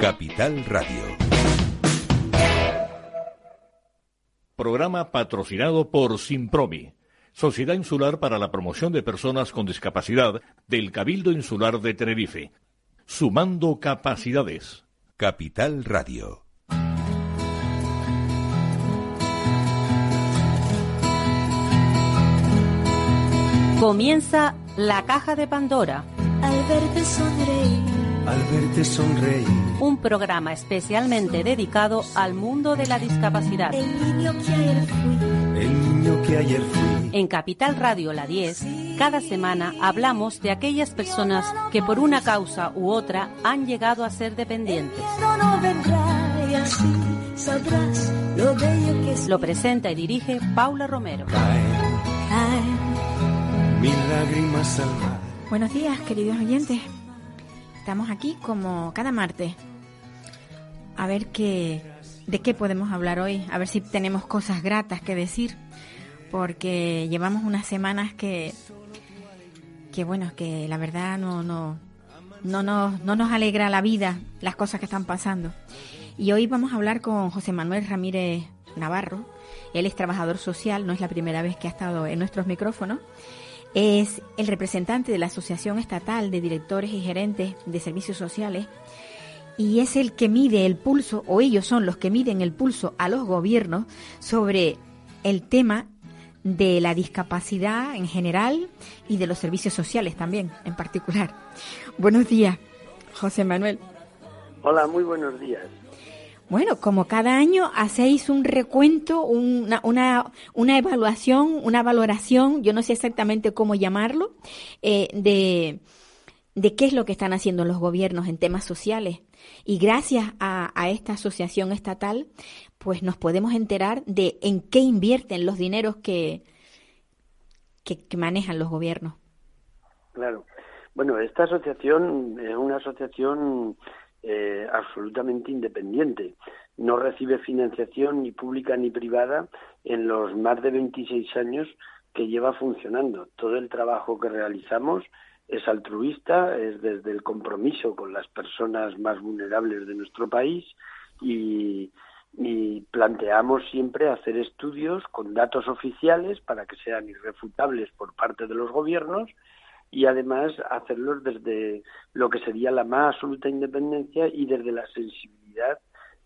Capital Radio. Programa patrocinado por Simpromi, Sociedad Insular para la Promoción de Personas con Discapacidad del Cabildo Insular de Tenerife. Sumando capacidades. Capital Radio. Comienza la caja de Pandora. Al verte sonreír. Al verte sonreír. Un programa especialmente dedicado al mundo de la discapacidad. El niño que ayer fui. El niño que ayer fui. En Capital Radio La 10, cada semana hablamos de aquellas personas que por una causa u otra han llegado a ser dependientes. No, no vendrá y así sabrás lo bello que es. Lo presenta y dirige Paula Romero. Caen Caen mil lágrimas al mar. Buenos días, queridos oyentes. Estamos aquí como cada martes. A ver qué, de qué podemos hablar hoy. A ver si tenemos cosas gratas que decir. Porque llevamos unas semanas que, que bueno, que la verdad no, no, no, nos, no nos alegra la vida las cosas que están pasando. Y hoy vamos a hablar con José Manuel Ramírez Navarro. Él es trabajador social, no es la primera vez que ha estado en nuestros micrófonos. Es el representante de la Asociación Estatal de Directores y Gerentes de Servicios Sociales y es el que mide el pulso, o ellos son los que miden el pulso a los gobiernos sobre el tema de la discapacidad en general y de los servicios sociales también en particular. Buenos días, José Manuel. Hola, muy buenos días. Bueno, como cada año hacéis un recuento, una, una, una evaluación, una valoración, yo no sé exactamente cómo llamarlo, eh, de, de qué es lo que están haciendo los gobiernos en temas sociales. Y gracias a, esta asociación estatal, pues nos podemos enterar de en qué invierten los dineros que, que manejan los gobiernos. Claro. Bueno, esta asociación es una asociación eh, absolutamente independiente. No recibe financiación ni pública ni privada en los más de 26 años que lleva funcionando. Todo el trabajo que realizamos es altruista, es desde el compromiso con las personas más vulnerables de nuestro país y, y planteamos siempre hacer estudios con datos oficiales para que sean irrefutables por parte de los gobiernos y además hacerlos desde lo que sería la más absoluta independencia y desde la sensibilidad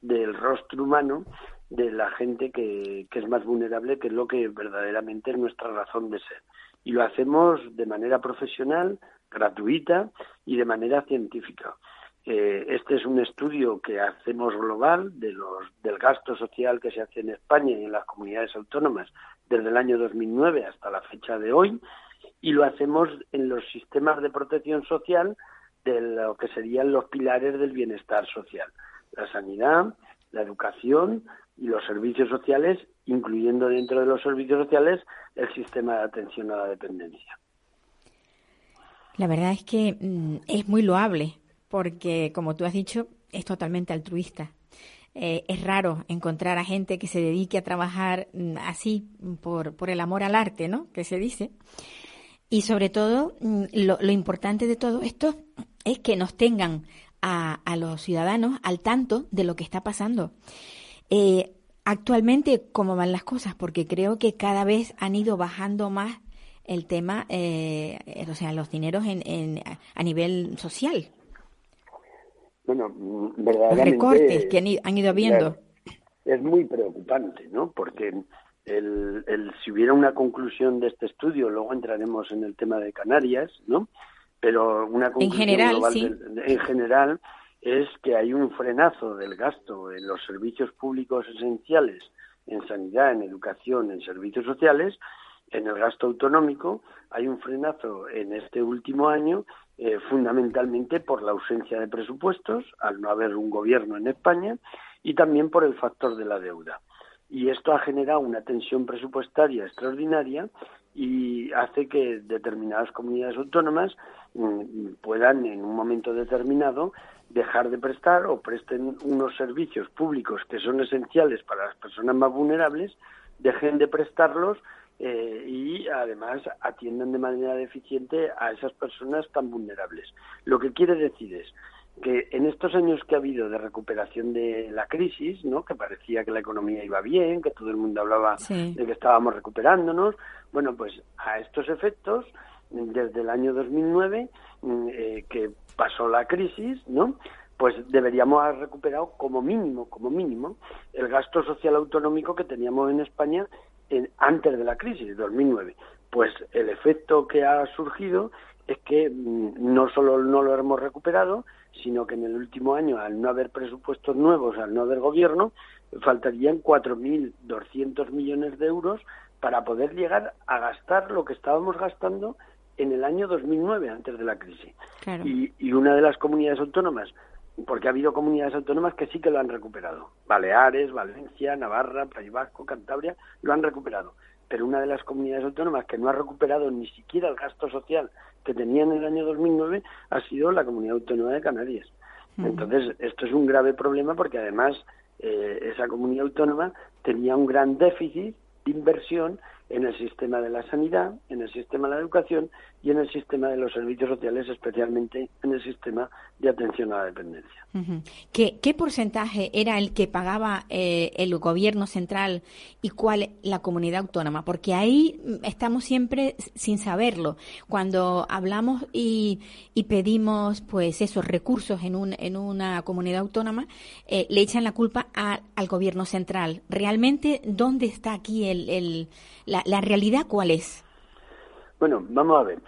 del rostro humano de la gente que, que es más vulnerable, que es lo que verdaderamente es nuestra razón de ser. Y lo hacemos de manera profesional, gratuita y de manera científica. Eh, este es un estudio que hacemos global de los, del gasto social que se hace en España y en las comunidades autónomas desde el año 2009 hasta la fecha de hoy y lo hacemos en los sistemas de protección social de lo que serían los pilares del bienestar social, la sanidad, la educación y los servicios sociales, incluyendo dentro de los servicios sociales el sistema de atención a la dependencia. La verdad es que mm, es muy loable, porque como tú has dicho, es totalmente altruista. Eh, es raro encontrar a gente que se dedique a trabajar mm, así por, por el amor al arte, ¿no? Que se dice. Y sobre todo, mm, lo, lo, importante de todo esto es que nos tengan a, a, los ciudadanos al tanto de lo que está pasando. Eh, actualmente, ¿cómo van las cosas? Porque creo que cada vez han ido bajando más el tema, eh, o sea, los dineros en, en, a nivel social. Bueno, verdaderamente... Los recortes que han, han ido viendo. Es muy preocupante, ¿no? Porque el, el, si hubiera una conclusión de este estudio, luego entraremos en el tema de Canarias, ¿no? Pero una conclusión en general, global sí. de, en general es que hay un frenazo del gasto en los servicios públicos esenciales, en sanidad, en educación, en servicios sociales, en el gasto autonómico, hay un frenazo en este último año, eh, fundamentalmente por la ausencia de presupuestos, al no haber un gobierno en España, y también por el factor de la deuda y esto ha generado una tensión presupuestaria extraordinaria y hace que determinadas comunidades autónomas mm, puedan en un momento determinado dejar de prestar o presten unos servicios públicos que son esenciales para las personas más vulnerables, dejen de prestarlos eh, y además atiendan de manera deficiente a esas personas tan vulnerables. Lo que quiere decir es que en estos años que ha habido de recuperación de la crisis, ¿no? que parecía que la economía iba bien, que todo el mundo hablaba Sí. de que estábamos recuperándonos, bueno, pues a estos efectos, desde el año 2009, mm, eh, que pasó la crisis, ¿no? pues deberíamos haber recuperado como mínimo, como mínimo, el gasto social autonómico que teníamos en España en- antes de la crisis, 2009. Pues el efecto que ha surgido es que mm, no solo no lo hemos recuperado, sino que en el último año, al no haber presupuestos nuevos, al no haber gobierno, faltarían 4.200 millones de euros para poder llegar a gastar lo que estábamos gastando en el año 2009, antes de la crisis. Claro. Y, y una de las comunidades autónomas, porque ha habido comunidades autónomas que sí que lo han recuperado. Baleares, Valencia, Navarra, País Vasco, Cantabria, lo han recuperado. Pero una de las comunidades autónomas que no ha recuperado ni siquiera el gasto social que tenía en el año 2009 ha sido la comunidad autónoma de Canarias. Entonces, esto es un grave problema porque además eh, esa comunidad autónoma tenía un gran déficit de inversión en el sistema de la sanidad, en el sistema de la educación y en el sistema de los servicios sociales, especialmente en el sistema de atención a la dependencia. ¿Qué, qué porcentaje era el que pagaba eh, el gobierno central y cuál la comunidad autónoma? Porque ahí mm, estamos siempre sin saberlo. Cuando hablamos y, y pedimos pues esos recursos en, un, en una comunidad autónoma, eh, le echan la culpa a- al gobierno central. ¿Realmente dónde está aquí el- la, la realidad cuál es? Bueno, vamos a ver.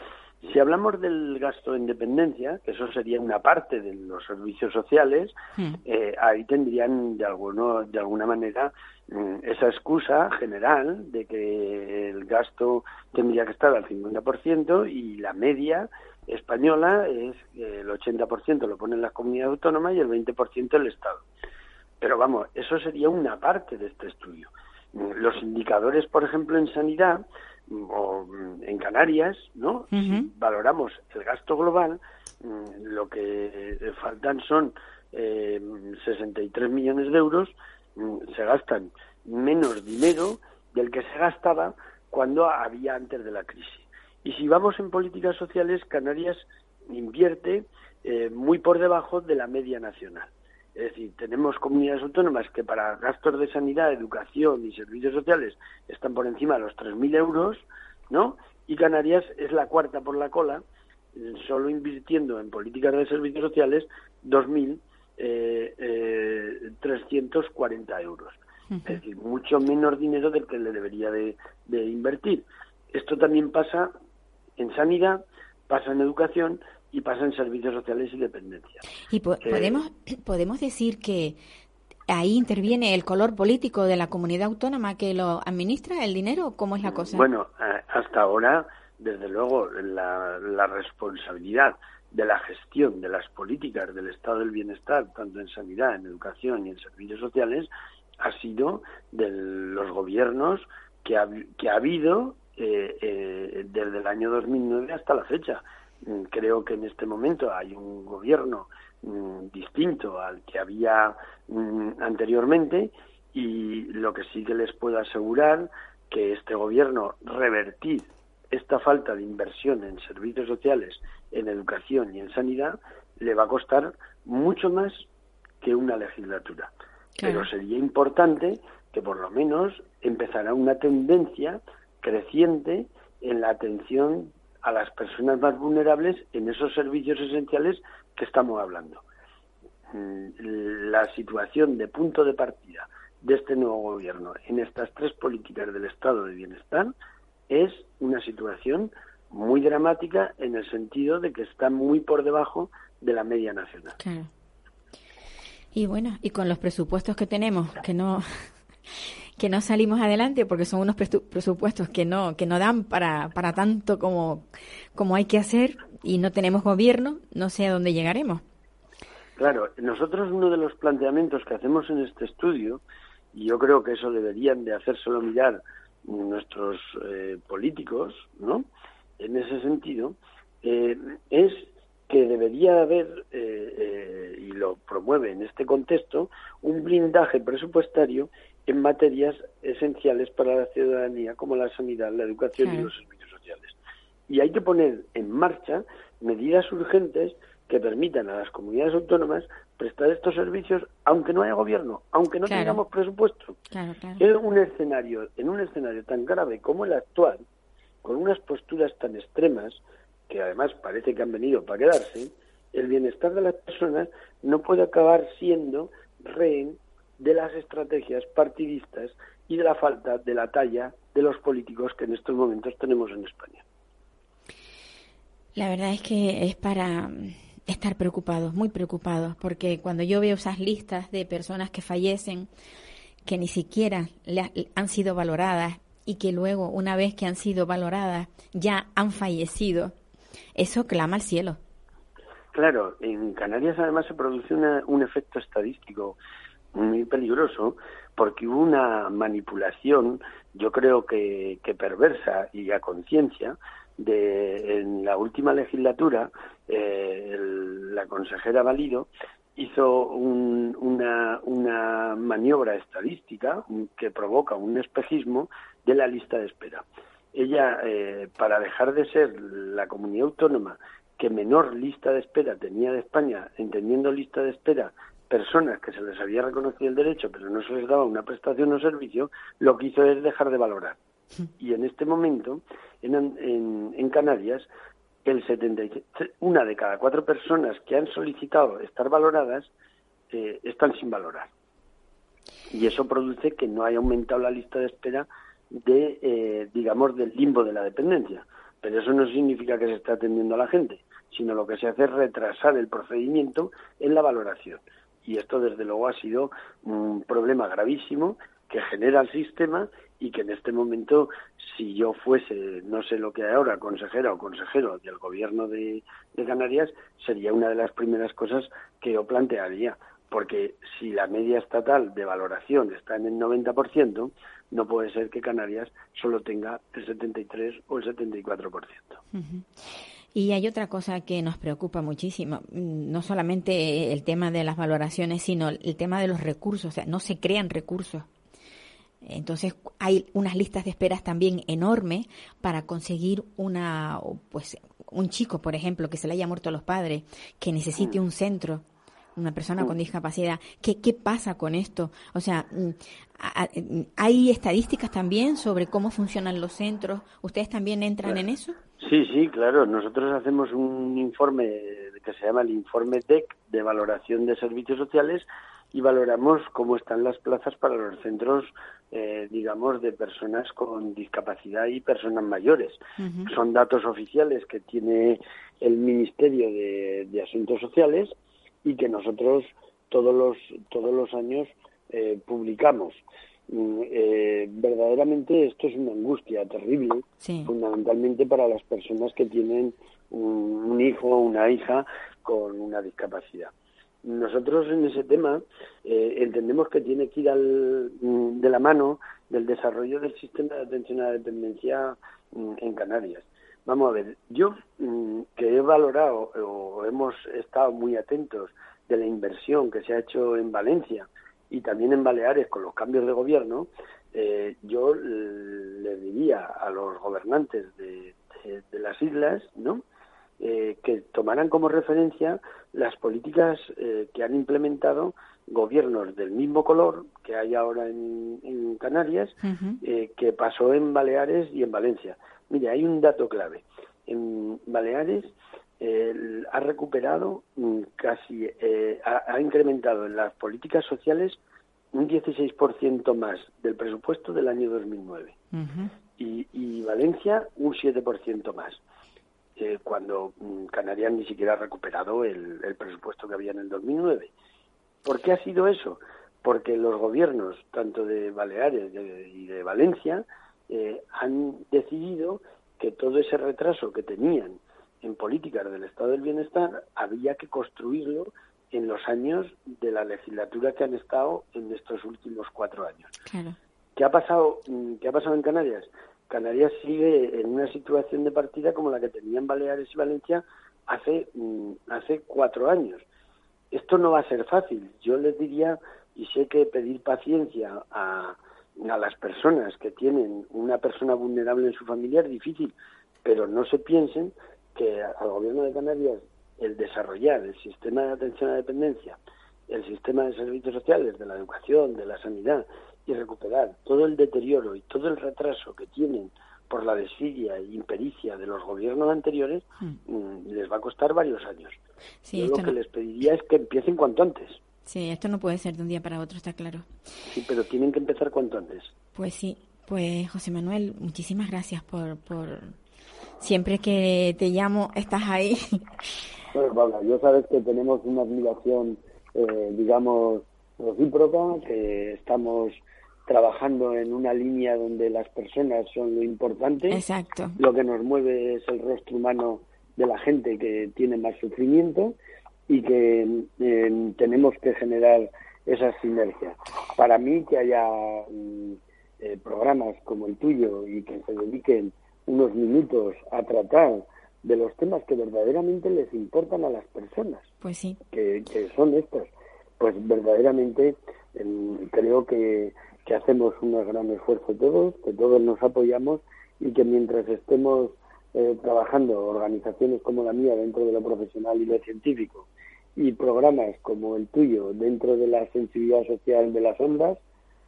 Si hablamos del gasto en dependencia, que eso sería una parte de los servicios sociales, Hmm. eh, ahí tendrían de, alguno, de alguna manera mm, esa excusa general de que el gasto tendría que estar al 50% y la media española es eh, el 80% lo ponen las comunidades autónomas y el 20% el Estado. Pero vamos, eso sería una parte de este estudio. Los indicadores, por ejemplo, en sanidad mm, o mm, en Canarias, ¿no? Si valoramos el gasto global, mm, lo que faltan son eh, 63 millones de euros, se gastan menos dinero del que se gastaba cuando había antes de la crisis. Y si vamos en políticas sociales, Canarias invierte eh, muy por debajo de la media nacional. Es decir, tenemos comunidades autónomas que para gastos de sanidad, educación y servicios sociales están por encima de los 3.000 euros, ¿no? Y Canarias es la cuarta por la cola, solo invirtiendo en políticas de servicios sociales 2.340 eh, eh, 340 euros. Es decir, mucho menos dinero del que le debería de, de invertir. Esto también pasa en sanidad, pasa en educación y pasa en servicios sociales y dependencia. Y po- Eh, podemos, podemos decir que ahí interviene el color político de la comunidad autónoma que lo administra el dinero, ¿o ¿cómo es la cosa? Bueno, eh, hasta ahora, desde luego, la, la responsabilidad de la gestión de las políticas del estado del bienestar, tanto en sanidad, en educación y en servicios sociales, ha sido de los gobiernos que ha, que ha habido eh, eh, desde el año 2009 hasta la fecha. Mm, Creo que en este momento hay un gobierno mm, distinto al que había mm, anteriormente y lo que sí que les puedo asegurar que este gobierno revertir esta falta de inversión en servicios sociales, en educación y en sanidad le va a costar mucho más que una legislatura. Claro. Pero sería importante que por lo menos empezara una tendencia creciente en la atención a las personas más vulnerables en esos servicios esenciales que estamos hablando. Mm, La situación de punto de partida de este nuevo gobierno en estas tres políticas del estado de bienestar es una situación muy dramática en el sentido de que está muy por debajo de la media nacional. Y bueno, y con los presupuestos que tenemos, que no que no salimos adelante porque son unos presu- presupuestos que no que no dan para, para tanto como, como hay que hacer y no tenemos gobierno, no sé a dónde llegaremos. Claro, nosotros uno de los planteamientos que hacemos en este estudio, y yo creo que eso deberían de hacérselo mirar nuestros eh, políticos, ¿no? En ese sentido, eh, es que debería haber, eh, eh, y lo promueve en este contexto, un blindaje presupuestario en materias esenciales para la ciudadanía, como la sanidad, la educación y los servicios sociales. Y hay que poner en marcha medidas urgentes que permitan a las comunidades autónomas prestar estos servicios aunque no haya gobierno, aunque no Claro. tengamos presupuesto. Claro, claro. En un escenario, en un escenario tan grave como el actual, con unas posturas tan extremas, que además parece que han venido para quedarse, el bienestar de las personas no puede acabar siendo rehén de las estrategias partidistas y de la falta de la talla de los políticos que en estos momentos tenemos en España. La verdad es que es para mm, estar preocupados, muy preocupados, porque cuando yo veo esas listas de personas que fallecen, que ni siquiera han sido valoradas y que luego, una vez que han sido valoradas, ya han fallecido, eso clama al cielo. Claro, en Canarias además se produce una- un efecto estadístico muy peligroso porque hubo una manipulación, yo creo que, que perversa y a conciencia, de en la última legislatura eh, el- la consejera Valido hizo un- una, una maniobra estadística que provoca un espejismo de la lista de espera. Ella, eh, para dejar de ser la comunidad autónoma que menor lista de espera tenía de España, entendiendo lista de espera personas que se les había reconocido el derecho, pero no se les daba una prestación o servicio, lo que hizo es dejar de valorar. Y en este momento, en, en, en Canarias, el 73, una de cada cuatro personas que han solicitado estar valoradas eh, están sin valorar. Y eso produce que no haya aumentado la lista de espera de, eh, digamos, del limbo de la dependencia. Pero eso no significa que se esté atendiendo a la gente, sino lo que se hace es retrasar el procedimiento en la valoración. Y esto, desde luego, ha sido un problema gravísimo que genera el sistema y que en este momento, si yo fuese, no sé lo que hay ahora, consejera o consejero del gobierno de, Canarias, sería una de las primeras cosas que yo plantearía. Porque si la media estatal de valoración está en el 90%, no puede ser que Canarias solo tenga el 73 o el 74%. Ujú. Y hay otra cosa que nos preocupa muchísimo, mm, no solamente el tema de las valoraciones, sino el tema de los recursos, o sea, no se crean recursos. Entonces hay unas listas de esperas también enormes para conseguir una, pues, un chico, por ejemplo, que se le haya muerto a los padres, que necesite un centro, una persona con discapacidad. ¿Qué, qué pasa con esto? O sea, mm, mm, hay estadísticas también sobre cómo funcionan los centros. ¿Ustedes también entran en eso? Sí, sí, claro. Nosotros hacemos un informe que se llama el informe DEC de valoración de servicios sociales y valoramos cómo están las plazas para los centros, eh, digamos, de personas con discapacidad y personas mayores. Son datos oficiales que tiene el Ministerio de, de Asuntos Sociales y que nosotros todos los todos los años eh, publicamos. Mm, eh, verdaderamente esto es una angustia terrible, Sí. fundamentalmente para las personas que tienen un, un hijo o una hija con una discapacidad. Nosotros en ese tema eh, entendemos que tiene que ir al- mm, de la mano del desarrollo del sistema de atención a la dependencia mm, en Canarias. Vamos a ver, yo mm, que he valorado o hemos estado muy atentos de la inversión que se ha hecho en Valencia y también en Baleares con los cambios de gobierno, eh, yo l- les diría a los gobernantes de, de- de las islas, ¿no? Eh, que tomaran como referencia las políticas eh, que han implementado gobiernos del mismo color que hay ahora en, en Canarias, eh, que pasó en Baleares y en Valencia. Mire, hay un dato clave. En Baleares eh, ha recuperado mm, casi, eh, ha, ha incrementado en las políticas sociales un 16% más del presupuesto del año 2009 Ujú. y, y Valencia un 7% más, eh, cuando mm, Canarias ni siquiera ha recuperado el, el presupuesto que había en el 2009. ¿Por qué ha sido eso? Porque los gobiernos, tanto de Baleares de- y de Valencia, eh, han decidido que todo ese retraso que tenían en políticas del Estado del Bienestar había que construirlo en los años de la legislatura que han estado en estos últimos cuatro años. Claro. ¿Qué ha pasado, mm, qué ha pasado en Canarias? Canarias sigue en una situación de partida como la que tenían Baleares y Valencia hace, mm, hace cuatro años. Esto no va a ser fácil. Yo les diría, y sé que pedir paciencia a, a las personas que tienen una persona vulnerable en su familia es difícil, pero no se piensen que al gobierno de Canarias el desarrollar el sistema de atención a la dependencia, el sistema de servicios sociales, de la educación, de la sanidad, y recuperar todo el deterioro y todo el retraso que tienen por la desidia e impericia de los gobiernos anteriores, Mm. mm, les va a costar varios años. Sí, Yo lo que no- les pediría es que empiecen cuanto antes. Sí, esto no puede ser de un día para otro, está claro. Sí, pero tienen que empezar cuanto antes. Pues sí, pues José Manuel, muchísimas gracias por, por siempre que te llamo estás ahí. Bueno, Paula, yo sabes que tenemos una admiración, eh, digamos, recíproca, que estamos trabajando en una línea donde las personas son lo importante. Exacto. Lo que nos mueve es el rostro humano de la gente que tiene más sufrimiento y que eh, tenemos que generar esa sinergia. Para mí que haya mm, eh, programas como el tuyo y que se dediquen unos minutos a tratar de los temas que verdaderamente les importan a las personas, Pues sí. que, que son estos, pues verdaderamente em, creo que, que hacemos un gran esfuerzo todos, que todos nos apoyamos y que mientras estemos eh, trabajando organizaciones como la mía dentro de lo profesional y lo científico y programas como el tuyo dentro de la sensibilidad social de las ondas,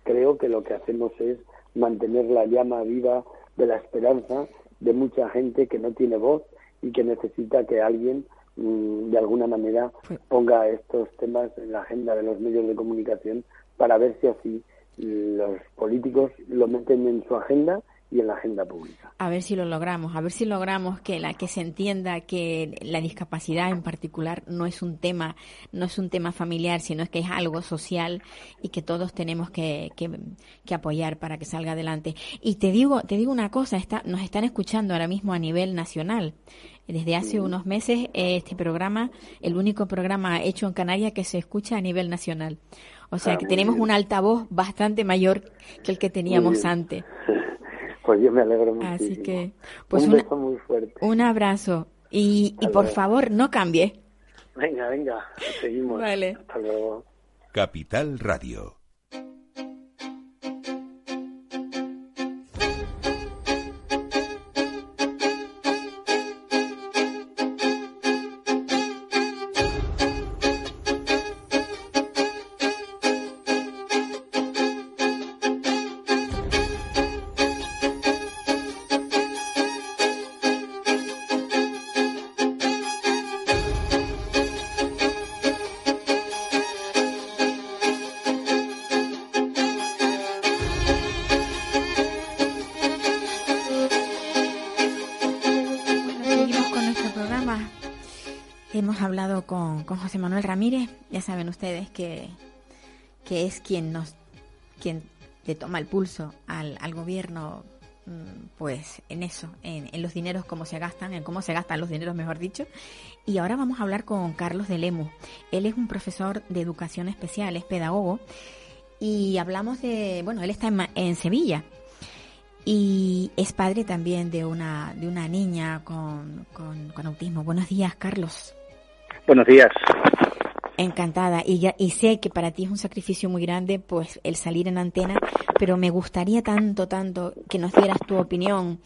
creo que lo que hacemos es mantener la llama viva de la esperanza de mucha gente que no tiene voz y que necesita que alguien mm, de alguna manera Pues- ponga estos temas en la agenda de los medios de comunicación para ver si así los políticos lo meten en su agenda y en la agenda pública. A ver si lo logramos, a ver si logramos que la que se entienda que la discapacidad en particular no es un tema, no es un tema familiar, sino que es algo social y que todos tenemos que, que, que apoyar para que salga adelante. Y te digo, te digo una cosa, está, nos están escuchando ahora mismo a nivel nacional. Desde hace unos meses eh, este programa, el único programa hecho en Canarias que se escucha a nivel nacional. O sea Ah, que tenemos un altavoz bastante mayor que el que teníamos antes. Pues yo me alegro mucho. Así que, pues un una- beso muy fuerte. Un abrazo. Y, y por favor, no cambie. Venga, venga, seguimos. Vale. Hasta luego. Capital Radio. Saben ustedes que, que es quien nos quien le toma el pulso al, al gobierno mm, pues en eso, en, en los dineros, cómo se gastan, en cómo se gastan los dineros, mejor dicho. Y ahora vamos a hablar con Carlos de Lemus. Él es un profesor de educación especial, es pedagogo. Y hablamos de, bueno, él está en, en Sevilla y es padre también de una, de una niña con, con, con autismo. Buenos días, Carlos. Buenos días. Encantada. Y, ya, y sé que para ti es un sacrificio muy grande, pues el salir en antena, pero me gustaría tanto, tanto que nos dieras tu opinión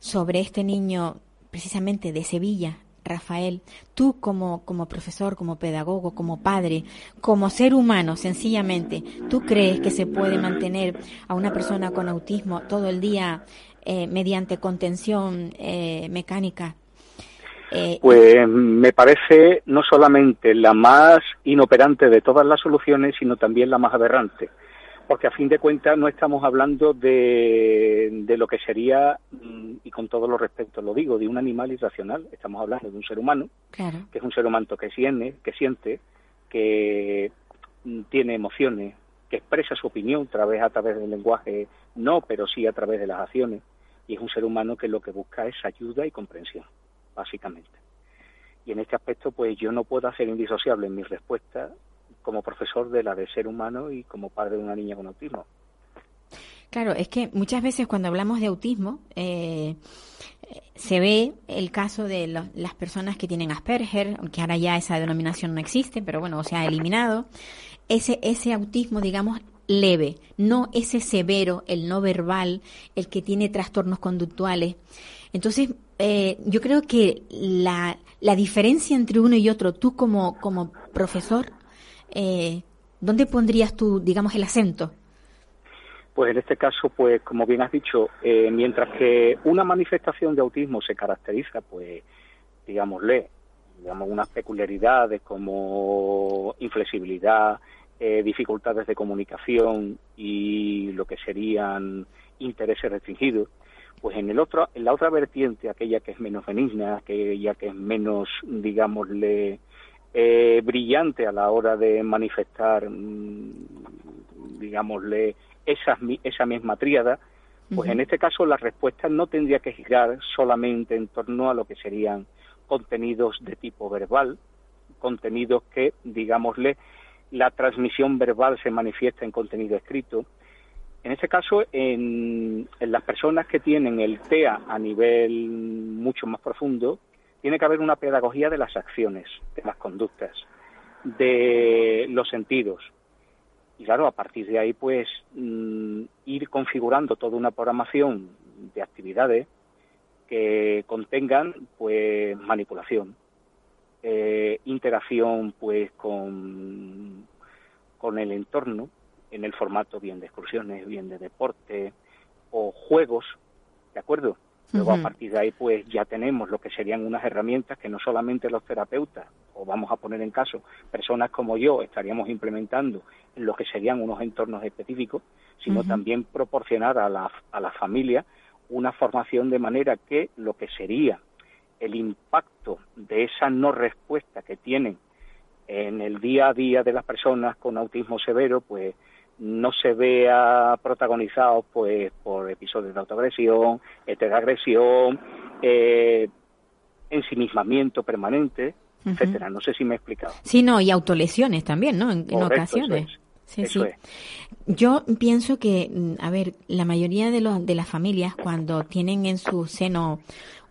sobre este niño, precisamente de Sevilla, Rafael. Tú como, como profesor, como pedagogo, como padre, como ser humano, sencillamente, ¿tú crees que se puede mantener a una persona con autismo todo el día eh, mediante contención eh, mecánica? Eh, Pues me parece no solamente la más inoperante de todas las soluciones, sino también la más aberrante. Porque a fin de cuentas no estamos hablando de, de lo que sería, mm, y con todo los respetos lo digo, de un animal irracional. Estamos hablando de un ser humano, claro. que es un ser humano que siente, que siente, que mm, tiene emociones, que expresa su opinión a través, a través del lenguaje, no, pero sí a través de las acciones. Y es un ser humano que lo que busca es ayuda y comprensión, básicamente. Y en este aspecto, pues yo no puedo hacer indisociable en mi respuesta como profesor de la de ser humano y como padre de una niña con autismo. Claro, es que muchas veces cuando hablamos de autismo eh, se ve el caso de lo- las personas que tienen Asperger, aunque ahora ya esa denominación no existe, pero bueno, se ha eliminado. Ese, ese autismo, digamos, leve, no ese severo, el no verbal, el que tiene trastornos conductuales. Entonces, eh, yo creo que la, la diferencia entre uno y otro, tú como, como profesor, eh, ¿dónde pondrías tú, digamos, el acento? Pues en este caso, pues como bien has dicho, eh, mientras que una manifestación de autismo se caracteriza, pues, digámosle, digamos, unas peculiaridades como inflexibilidad, eh, dificultades de comunicación y lo que serían intereses restringidos, pues en el otro, en la otra vertiente, aquella que es menos benigna, aquella que es menos, digámosle, eh, brillante a la hora de manifestar, mm, digámosle, esa, esa misma tríada, pues en este caso la respuesta no tendría que girar solamente en torno a lo que serían contenidos de tipo verbal, contenidos que, digámosle, la transmisión verbal se manifiesta en contenido escrito. En este caso, en, las personas que tienen el TEA a nivel mucho más profundo, tiene que haber una pedagogía de las acciones, de las conductas, de los sentidos, y claro, a partir de ahí, pues mm, ir configurando toda una programación de actividades que contengan, pues, manipulación, eh, interacción, pues, con el entorno, en el formato bien de excursiones, bien de deporte o juegos, ¿de acuerdo? Luego, a partir de ahí, pues ya tenemos lo que serían unas herramientas que no solamente los terapeutas, o vamos a poner en caso, personas como yo, estaríamos implementando en lo que serían unos entornos específicos, sino también proporcionar a la, a la familia una formación de manera que lo que sería el impacto de esa no respuesta que tienen en el día a día de las personas con autismo severo, pues no se vea protagonizado pues por episodios de autoagresión, heteroagresión, eh, ensimismamiento permanente, etcétera. No sé si me he explicado. Sí, no, y autolesiones también, ¿no? En, ocasiones. Sí, sí. Yo pienso que, mm, a ver, la mayoría de, los, de las familias cuando tienen en su seno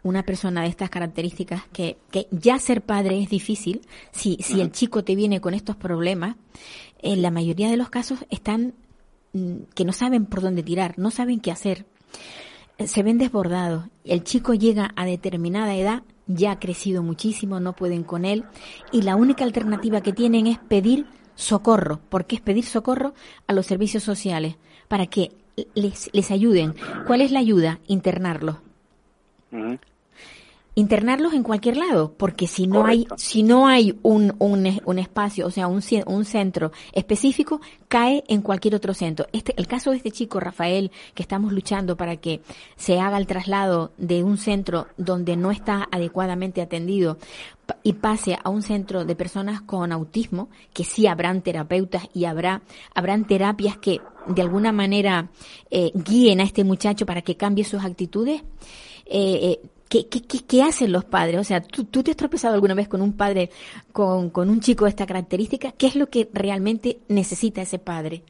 una persona de estas características, que, que ya ser padre es difícil, si, si el chico te viene con estos problemas, en la mayoría de los casos están mm, que no saben por dónde tirar, no saben qué hacer. Se ven desbordados. El chico llega a determinada edad, ya ha crecido muchísimo, no pueden con él, y la única alternativa que tienen es pedir socorro. porque es pedir socorro? A los servicios sociales, para que les, les ayuden. ¿Cuál es la ayuda? Internarlos internarlos en cualquier lado, porque si no hay si no hay un, un, un espacio, o sea, un, un, centro específico, cae en cualquier otro centro. Este el caso de este chico Rafael que estamos luchando para que se haga el traslado de un centro donde no está adecuadamente atendido y pase a un centro de personas con autismo, que sí habrán terapeutas y habrá habrán terapias que de alguna manera eh, guíen a este muchacho para que cambie sus actitudes. Eh, eh, ¿Qué, qué, qué, hacen los padres? O sea, ¿tú, ¿tú, te has tropezado alguna vez con un padre, con, con un chico de esta característica? ¿Qué es lo que realmente necesita ese padre?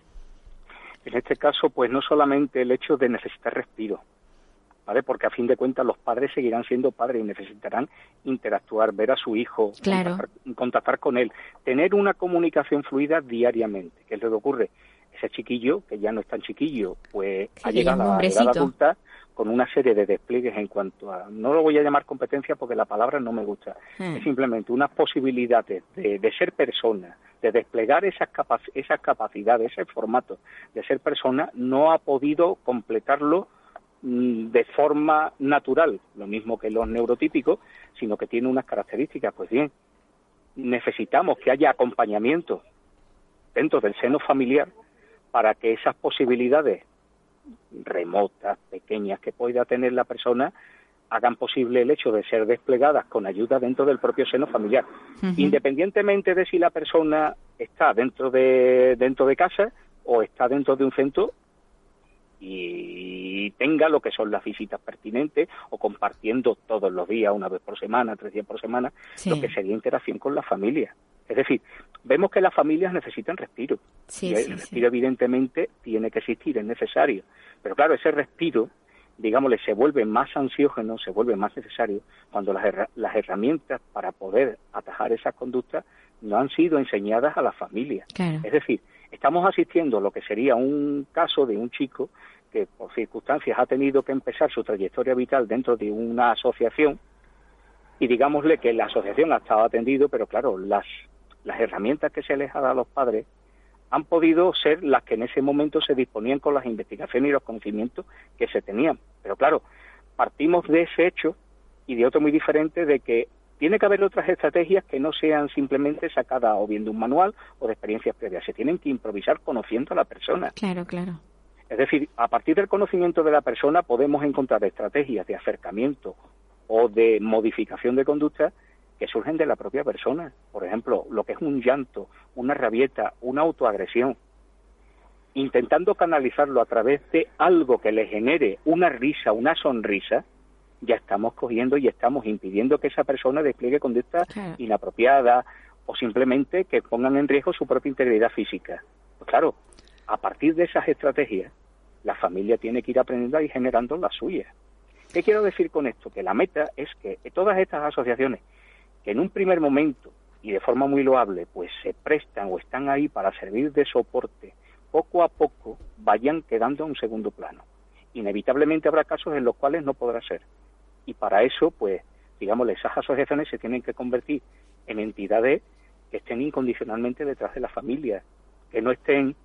En este caso, pues no solamente el hecho de necesitar respiro, ¿vale? Porque a fin de cuentas los padres seguirán siendo padres y necesitarán interactuar, ver a su hijo, claro. contactar, con él, tener una comunicación fluida diariamente. ¿Qué es lo que ocurre? Ese chiquillo, que ya no es tan chiquillo, pues ha llegado a la edad adulta con una serie de despliegues en cuanto a, no lo voy a llamar competencia porque la palabra no me gusta, hmm. es simplemente unas posibilidades de, de ser persona, de desplegar esas, esas capacidades, ese formato de ser persona, no ha podido completarlo mm, de forma natural, lo mismo que los neurotípicos, sino que tiene unas características. Pues bien, necesitamos que haya acompañamiento dentro del seno familiar para que esas posibilidades remotas, pequeñas que pueda tener la persona, hagan posible el hecho de ser desplegadas con ayuda dentro del propio seno familiar, independientemente de si la persona está dentro de dentro de casa o está dentro de un centro y tenga lo que son las visitas pertinentes o compartiendo todos los días, una vez por semana, tres días por semana, lo que sería interacción con la familia. Es decir, vemos que las familias necesitan respiro. y el respiro, evidentemente, tiene que existir, es necesario. Pero claro, ese respiro, digámosle, se vuelve más ansiógeno, se vuelve más necesario cuando las, las herramientas para poder atajar esas conductas no han sido enseñadas a la familia. Es decir, Estamos asistiendo a lo que sería un caso de un chico que por circunstancias ha tenido que empezar su trayectoria vital dentro de una asociación y digámosle que la asociación ha estado atendido, pero claro, las, las herramientas que se les ha dado a los padres han podido ser las que en ese momento se disponían con las investigaciones y los conocimientos que se tenían. Pero claro, partimos de ese hecho y de otro muy diferente de que tiene que haber otras estrategias que no sean simplemente sacadas o bien de un manual o de experiencias previas. Se tienen que improvisar conociendo a la persona. Claro, claro. Es decir, a partir del conocimiento de la persona podemos encontrar estrategias de acercamiento o de modificación de conducta que surgen de la propia persona. Por ejemplo, lo que es un llanto, una rabieta, una autoagresión. Intentando canalizarlo a través de algo que le genere una risa, una sonrisa, ya estamos cogiendo y estamos impidiendo que esa persona despliegue conducta inapropiada o simplemente que pongan en riesgo su propia integridad física. Pues claro, a partir de esas estrategias, la familia tiene que ir aprendiendo y generando las suyas. ¿Qué quiero decir con esto? Que la meta es que todas estas asociaciones que en un primer momento y de forma muy loable pues se prestan o están ahí para servir de soporte, poco a poco vayan quedando en un segundo plano. Inevitablemente habrá casos en los cuales no podrá ser. Y para eso, pues, digamos, esas asociaciones se tienen que convertir en entidades que estén incondicionalmente detrás de la familia, que no estén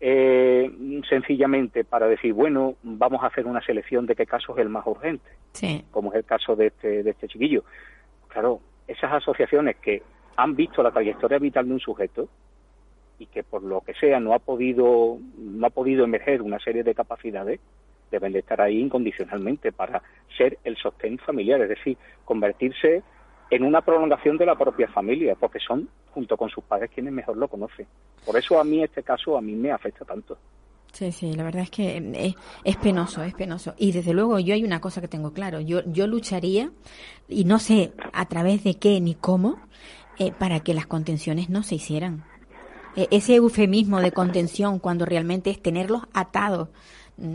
eh, sencillamente para decir, bueno, vamos a hacer una selección de qué caso es el más urgente, como es el caso de este, de este chiquillo. Claro, esas asociaciones que han visto la trayectoria vital de un sujeto y que por lo que sea no ha podido no ha podido emerger una serie de capacidades deben de estar ahí incondicionalmente para ser el sostén familiar, es decir, convertirse en una prolongación de la propia familia, porque son junto con sus padres quienes mejor lo conocen. Por eso a mí este caso a mí me afecta tanto. Sí, sí, la verdad es que eh, es, penoso, es penoso. Y desde luego yo hay una cosa que tengo claro, yo, yo lucharía, y no sé a través de qué ni cómo, eh, para que las contenciones no se hicieran. E, ese eufemismo de contención cuando realmente es tenerlos atados,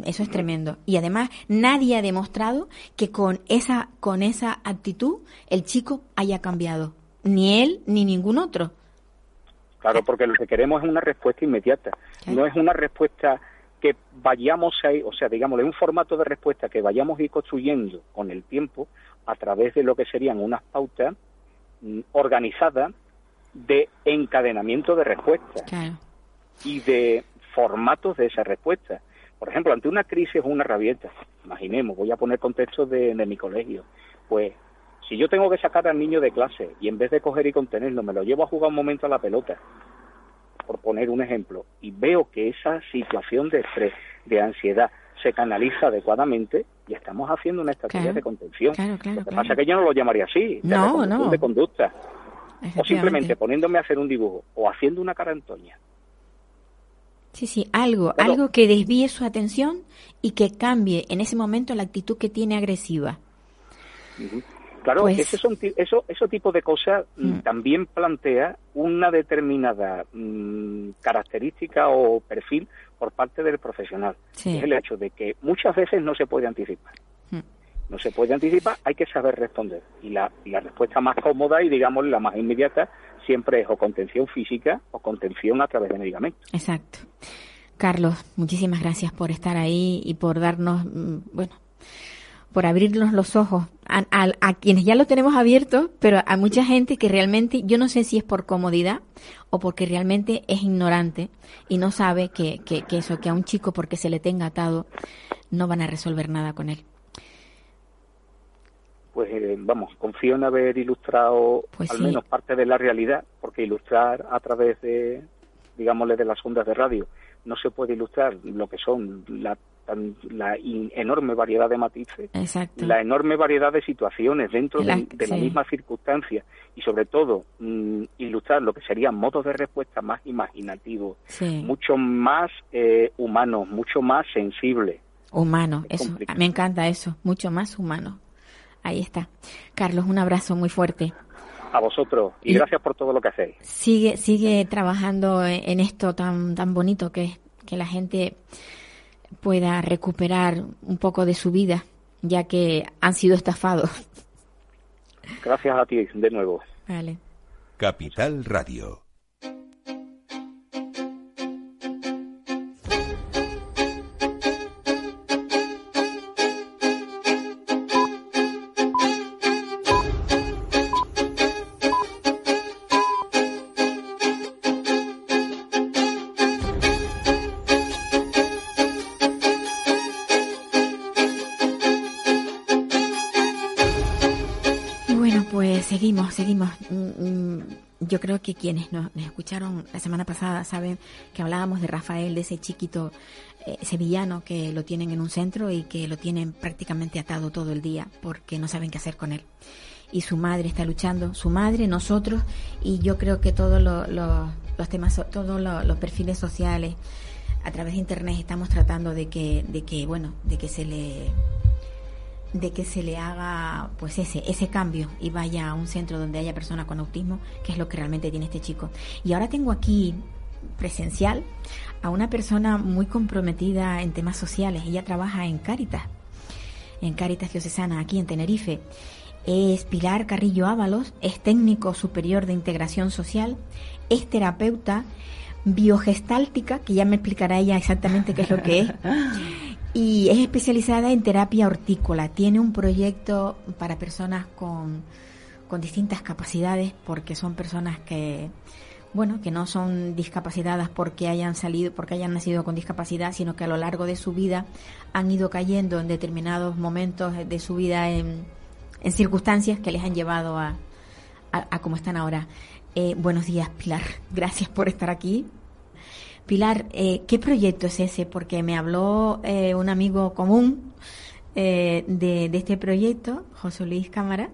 eso es tremendo. Y además nadie ha demostrado que con esa, con esa actitud el chico haya cambiado, ni él ni ningún otro. Claro, porque lo que queremos es una respuesta inmediata, no es una respuesta que vayamos a ir, o sea, digamos, un formato de respuesta que vayamos a ir construyendo con el tiempo a través de lo que serían unas pautas mm, organizadas de encadenamiento de respuestas y de formatos de esa respuesta. Por ejemplo, ante una crisis o una rabieta, imaginemos, voy a poner contexto de, de mi colegio, pues si yo tengo que sacar al niño de clase y en vez de coger y contenerlo, me lo llevo a jugar un momento a la pelota, por poner un ejemplo, y veo que esa situación de estrés, de ansiedad, se canaliza adecuadamente y estamos haciendo una estrategia de contención. lo que pasa es que yo no lo llamaría así, de, no, no. de conducta. O simplemente poniéndome a hacer un dibujo o haciendo una cara Antonia. Sí, sí, algo, algo que desvíe su atención y que cambie en ese momento la actitud que tiene agresiva. Claro, pues ese son, eso, ese tipo de cosas mm, mm. también plantea una determinada mm, característica o perfil por parte del profesional. Es el hecho de que muchas veces no se puede anticipar. No se puede anticipar, hay que saber responder. Y la, y la respuesta más cómoda y, digamos, la más inmediata siempre es o contención física o contención a través de medicamentos. Exacto. Carlos, muchísimas gracias por estar ahí y por darnos, bueno, por abrirnos los ojos a, quienes ya lo tenemos abierto, pero a mucha gente que realmente, yo no sé si es por comodidad o porque realmente es ignorante y no sabe que, que, eso, que a un chico porque se le tenga atado, no van a resolver nada con él. Pues eh, vamos, confío en haber ilustrado pues al menos parte de la realidad, porque ilustrar a través de, digámosle, de las ondas de radio, no se puede ilustrar lo que son la la enorme variedad de matices, la enorme variedad de situaciones dentro de, la misma circunstancia y sobre todo mm, ilustrar lo que serían modos de respuesta más imaginativos, mucho más eh, humanos, mucho más sensibles. Humano, eso, me encanta eso, mucho más humano. Ahí está. Carlos, un abrazo muy fuerte. A vosotros y, gracias por todo lo que hacéis. Sigue, sigue trabajando en esto tan, tan bonito que es que la gente pueda recuperar un poco de su vida, ya que han sido estafados. Gracias a ti de nuevo. Vale. Capital Radio. Seguimos. Mm, mm, Yo creo que quienes nos, escucharon la semana pasada saben que hablábamos de Rafael, de ese chiquito eh, sevillano que lo tienen en un centro y que lo tienen prácticamente atado todo el día porque no saben qué hacer con él. Y su madre está luchando, su madre, nosotros, y yo creo que todos lo- lo- los temas, todos lo- los perfiles sociales a través de internet estamos tratando de que, de que, bueno, de que se le de que se le haga pues ese ese cambio y vaya a un centro donde haya personas con autismo, que es lo que realmente tiene este chico. Y ahora tengo aquí presencial a una persona muy comprometida en temas sociales. Ella trabaja en Cáritas, en Cáritas Diocesana, aquí en Tenerife. Es Pilar Carrillo Ábalos, es técnico superior de integración social, es terapeuta biogestáltica, que ya me explicará ella exactamente qué es lo que es, y es especializada en terapia hortícola. Tiene un proyecto para personas con, con distintas capacidades, porque son personas que, bueno, que no son discapacitadas porque hayan salido, porque hayan nacido con discapacidad, sino que a lo largo de su vida han ido cayendo en determinados momentos de su vida en, en circunstancias que les han llevado a, a, a como están ahora. Eh, buenos días, Pilar. Gracias por estar aquí. Pilar, eh, ¿qué proyecto es ese? Porque me habló eh, un amigo común eh, de, de este proyecto, José Luis Cámara,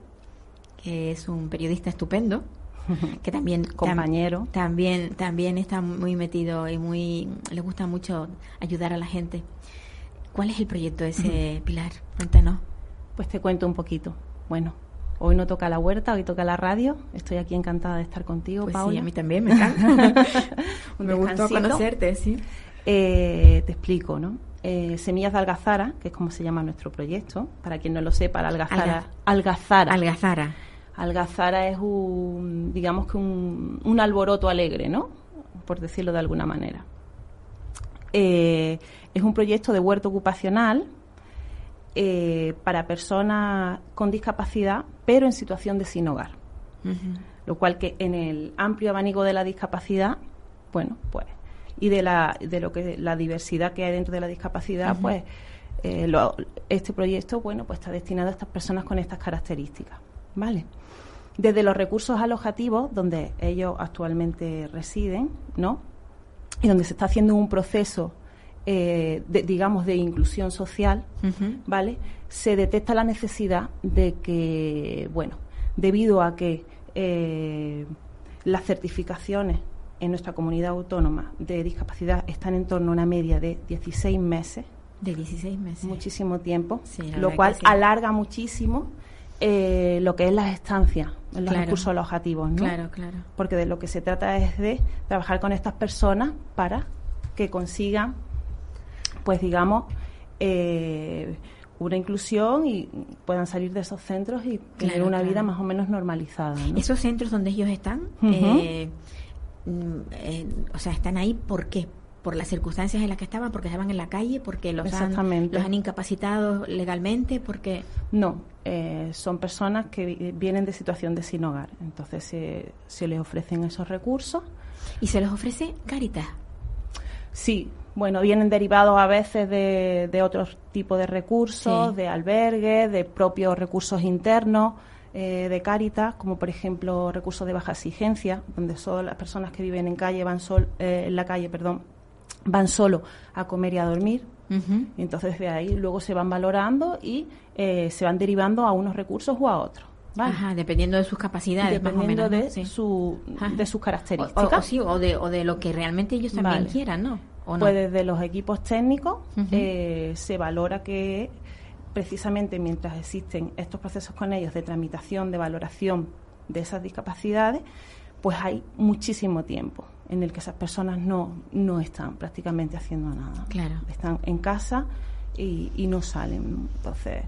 que es un periodista estupendo, que también tam- Compañero. también también está muy metido y muy le gusta mucho ayudar a la gente. ¿Cuál es el proyecto ese, Pilar? Cuéntanos. Pues te cuento un poquito. Bueno, hoy no toca la huerta, hoy toca la radio. Estoy aquí encantada de estar contigo, Pues Paula. sí, a mí también me encanta. Un me gustó conocerte, sí. Eh, te explico, ¿no? Eh, Semillas de Algazara, que es como se llama nuestro proyecto. Para quien no lo sepa, la Algazara. Alga- Algazara. Algazara. Algazara es un, digamos que un, un alboroto alegre, ¿no? Por decirlo de alguna manera. Eh, es un proyecto de huerto ocupacional eh, para personas con discapacidad, pero en situación de sin hogar. Lo cual que en el amplio abanico de la discapacidad, bueno, pues, y de la, de lo que la diversidad que hay dentro de la discapacidad, pues, eh, lo- este proyecto, bueno, pues está destinado a estas personas con estas características, ¿vale? Desde los recursos alojativos, donde ellos actualmente residen, ¿no? Y donde se está haciendo un proceso, eh, de, digamos, de inclusión social. ¿vale? Se detecta la necesidad de que, bueno, debido a que eh, las certificaciones en nuestra comunidad autónoma de discapacidad están en torno a una media de 16 meses, De 16 meses. muchísimo tiempo, Sí, lo cual sí. alarga muchísimo eh, lo que es las estancias en los Claro. recursos alojativos, ¿no? Claro, claro. Porque de lo que se trata es de trabajar con estas personas para que consigan, pues digamos, eh, una inclusión y puedan salir de esos centros y tener una claro. vida más o menos normalizada. ¿no? Esos centros donde ellos están, eh, mm, eh, o sea, están ahí ¿por qué? Por las circunstancias en las que estaban, porque estaban en la calle, porque los, han, los han incapacitado legalmente, porque... No, eh, son personas que vi- vienen de situación de sin hogar. Entonces se, se les ofrecen esos recursos. Y se les ofrece Caritas. Sí, bueno, vienen derivados a veces de, de otros tipos de recursos, Sí. de albergues, de propios recursos internos eh, de Cáritas, como por ejemplo recursos de baja exigencia, donde solo las personas que viven en calle van sol, eh, en la calle, perdón, van solo a comer y a dormir. Y entonces de ahí luego se van valorando y eh, se van derivando a unos recursos o a otros. ¿vale? Ajá, dependiendo de sus capacidades, más o Dependiendo menos. ¿no? de, Sí. su, de sus O, características. o- o sí, o de, o de lo que realmente ellos también Vale. quieran, ¿no? ¿O no? Pues desde los equipos técnicos eh, se valora que precisamente mientras existen estos procesos con ellos de tramitación, de valoración de esas discapacidades, pues hay muchísimo tiempo en el que esas personas no, no están prácticamente haciendo nada. Claro. Están en casa y, y no salen. Entonces,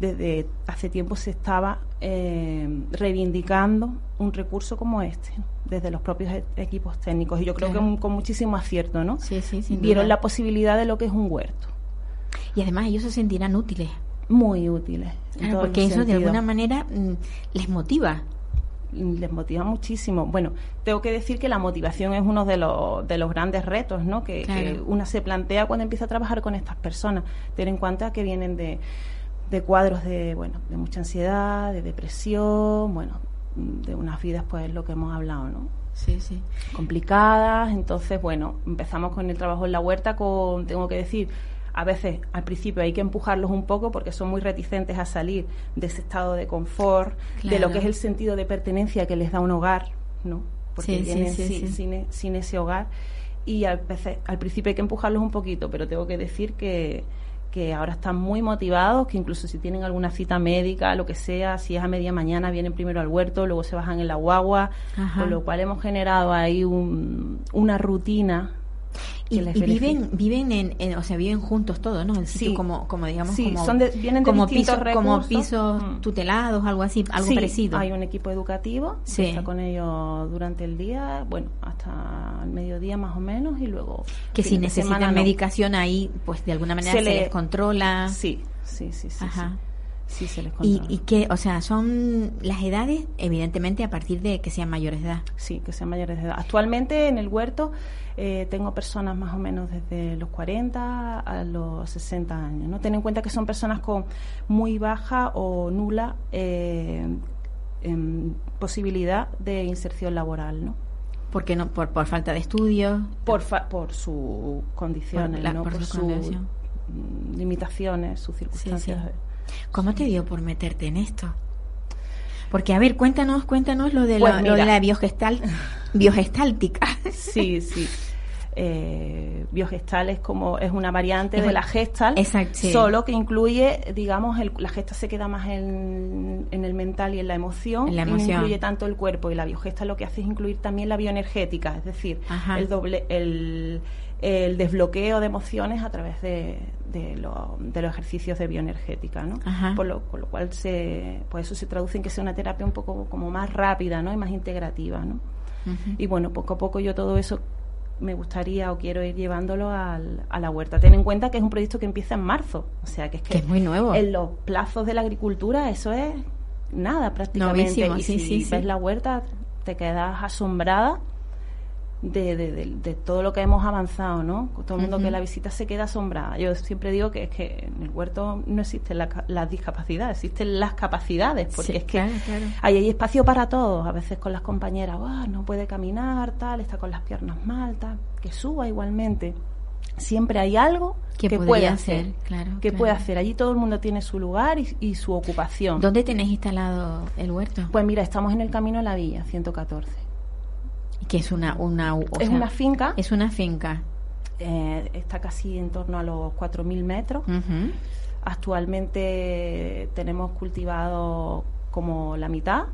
desde hace tiempo se estaba eh, reivindicando un recurso como este, ¿no? desde los propios e- equipos técnicos. Y yo creo Claro. que con muchísimo acierto, ¿no? Sí, sí, sin Vieron duda. la posibilidad de lo que es un huerto. Y además ellos se sentirán útiles. Muy útiles. Claro, porque eso de alguna manera mm, les motiva. les motiva muchísimo. Bueno, tengo que decir que la motivación es uno de los, de los grandes retos ¿no? que, Claro. que una se plantea cuando empieza a trabajar con estas personas. Tener en cuenta que vienen de, de cuadros de, bueno, de mucha ansiedad, de depresión, bueno, de unas vidas, pues lo que hemos hablado, ¿no? Sí, sí. Complicadas, entonces, bueno, empezamos con el trabajo en la huerta con, tengo que decir, a veces al principio hay que empujarlos un poco porque son muy reticentes a salir de ese estado de confort, de lo que es el sentido de pertenencia que les da un hogar, ¿no? Porque vienen sin, sin, ese hogar y al, al principio hay que empujarlos un poquito, pero tengo que decir que, que ahora están muy motivados, que incluso si tienen alguna cita médica, lo que sea, si es a media mañana, vienen primero al huerto, luego se bajan en la guagua, con lo cual hemos generado ahí un, una rutina y, viven viven en, o sea viven juntos todos no sí. como como digamos sí, como, son de, vienen de como pisos como pisos mm. tutelados algo así algo sí, parecido. hay un equipo educativo que está con ellos durante el día bueno hasta el mediodía más o menos y luego que si necesitan medicación ahí pues de alguna manera se, les controla. Sí sí sí sí, Ajá. Sí, se les ¿Y, ¿Y qué? O sea, son las edades, evidentemente, a partir de que sean mayores de edad. Sí, que sean mayores de edad. Actualmente en el huerto eh, tengo personas más o menos desde los 40 a los 60 años. ¿no? Ten en cuenta que son personas con muy baja o nula eh, em, posibilidad de inserción laboral. ¿no? ¿Por no? Por, por falta de estudios. Por, por sus condiciones, por, ¿no? por, sus limitaciones, sus circunstancias. ¿Cómo te dio por meterte en esto? Porque, a ver, cuéntanos, cuéntanos lo de, pues la, lo de la biogestal, biogestáltica. Sí, sí. Eh, biogestal es como es una variante de la gestal, solo que incluye, digamos, la gestal se queda más en, el mental y en la emoción, la emoción. Y no incluye tanto el cuerpo y la biogestal lo que hace es incluir también la bioenergética, es decir, el doble el, el desbloqueo de emociones a través de, de, los ejercicios de bioenergética, ¿no? Por lo, con lo cual se, pues eso se traduce en que sea una terapia un poco como más rápida, ¿no? Y más integrativa, ¿no? Y bueno, poco a poco yo todo eso me gustaría o quiero ir llevándolo al, a la huerta. Ten en cuenta que es un proyecto que empieza en marzo, o sea que es que, es muy nuevo. En los plazos de la agricultura eso es nada prácticamente. y si ves la huerta te quedas asombrada de, de, todo lo que hemos avanzado, ¿no? Todo el mundo que la visita se queda asombrada. Yo siempre digo que es que en el huerto no existen las discapacidades, existen las capacidades, porque es que hay espacio para todos. A veces con las compañeras, no puede caminar, tal, está con las piernas mal, tal, que suba igualmente. Siempre hay algo que, puede hacer, claro, que puede hacer. Allí todo el mundo tiene su lugar y, su ocupación. ¿Dónde tenéis instalado el huerto? Pues mira, estamos en el camino a la villa, 114 que es una, una es una finca. es una finca. Eh, está casi en torno a los 4.000 metros. Actualmente tenemos cultivado como la mitad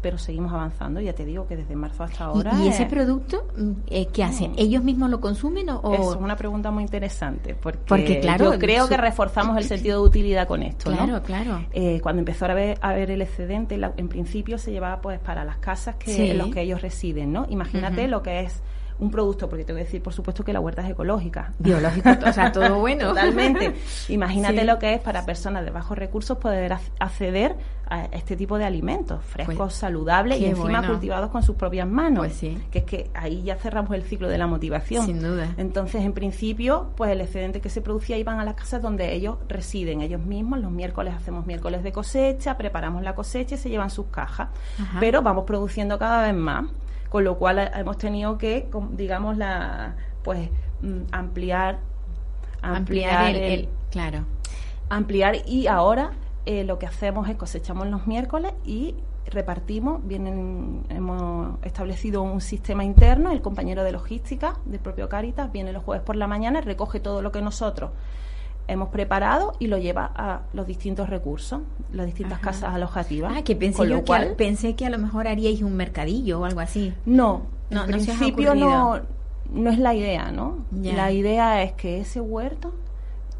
pero seguimos avanzando. Ya te digo que desde marzo hasta ahora. ¿Y, ese producto mm, eh, qué hacen? Mm. ¿Ellos mismos lo consumen o.? Es una pregunta muy interesante. Porque, claro. Yo creo que reforzamos el sentido de utilidad con esto. Claro, claro. Eh, cuando empezó a ver, a ver el excedente, en principio se llevaba pues para las casas que, en las que ellos residen, ¿no? Imagínate lo que es un producto, porque te voy a decir, por supuesto, que la huerta es ecológica. Biológico, o sea, todo bueno. Totalmente. Imagínate lo que es para personas de bajos recursos poder acceder a este tipo de alimentos frescos, pues, saludables y encima cultivados con sus propias manos. Pues sí. Que es que ahí ya cerramos el ciclo de la motivación. Sin duda. Entonces, en principio, pues el excedente que se producía iban a las casas donde ellos residen, ellos mismos. Los miércoles hacemos miércoles de cosecha, preparamos la cosecha y se llevan sus cajas. Pero vamos produciendo cada vez más con lo cual hemos tenido que, digamos, la pues mm, ampliar ampliar, el, claro. ampliar y ahora eh, lo que hacemos es cosechamos los miércoles y repartimos, vienen, hemos establecido un sistema interno, el compañero de logística del propio Caritas viene los jueves por la mañana, recoge todo lo que nosotros hemos preparado y lo lleva a los distintos recursos, las distintas casas alojativas. Ah, que pensé yo que, pensé que a lo mejor haríais un mercadillo o algo así. No, no en principio no, no es la idea, ¿no? La idea es que ese huerto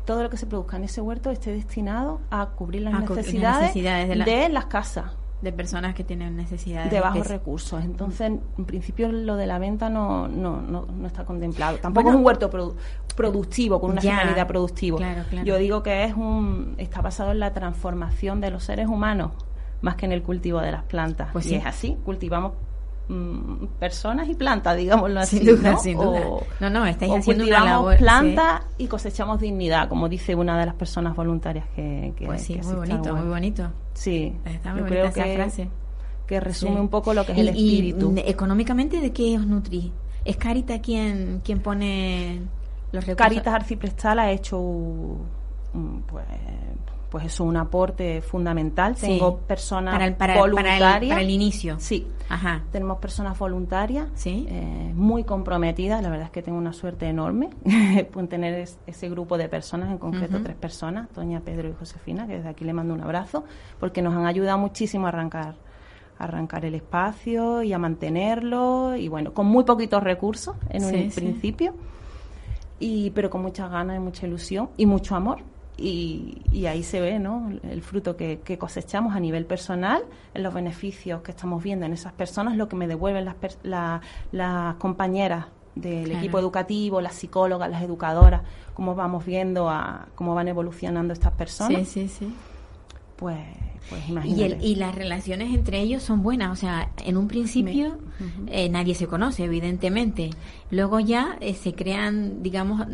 todo lo que se produzca en ese huerto esté destinado a cubrir las, necesidades, de las casas de personas que tienen necesidades de bajos recursos. Entonces, en principio, lo de la venta no, no, no, está contemplado. Tampoco es un huerto productivo, con una finalidad productiva. Yo digo que es un está basado en la transformación de los seres humanos más que en el cultivo de las plantas. Pues y es así, cultivamos Mm, personas y plantas, digámoslo así. Sin duda, sin duda. no, no, estáis haciendo una labor, plantas y cosechamos dignidad, como dice una de las personas voluntarias que. que pues sí, muy bonito, muy bonito. Sí, está muy bonita esa frase. que resume Sí. un poco lo que es Y- el y, espíritu. mm, económicamente, ¿de qué os nutrís? ¿Es Carita quien, quien pone los recursos? Caritas Arciprestal ha hecho un, pues, pues eso, un aporte fundamental. Sí. Tengo personas Para el- para el- para el- voluntarias. para el inicio. Sí. Ajá. Tenemos personas voluntarias Sí. eh, muy comprometidas. La verdad es que tengo una suerte enorme por tener es- ese grupo de personas, en concreto tres personas, Toña, Pedro y Josefina, que desde aquí le mando un abrazo, porque nos han ayudado muchísimo a arrancar arrancar el espacio y a mantenerlo y bueno, con muy poquitos recursos en un Sí, principio y pero con muchas ganas y mucha ilusión y mucho amor y, y ahí se ve ¿no? el fruto que, que cosechamos a nivel personal en los beneficios que estamos viendo en esas personas lo que me devuelven las, la- las compañeras del Claro. equipo educativo las psicólogas las educadoras cómo vamos viendo a cómo van evolucionando estas personas Sí, sí, sí. pues pues Y, el- y las relaciones entre ellos son buenas, o sea, en un principio eh, nadie se conoce, evidentemente. Luego ya eh, se crean, digamos,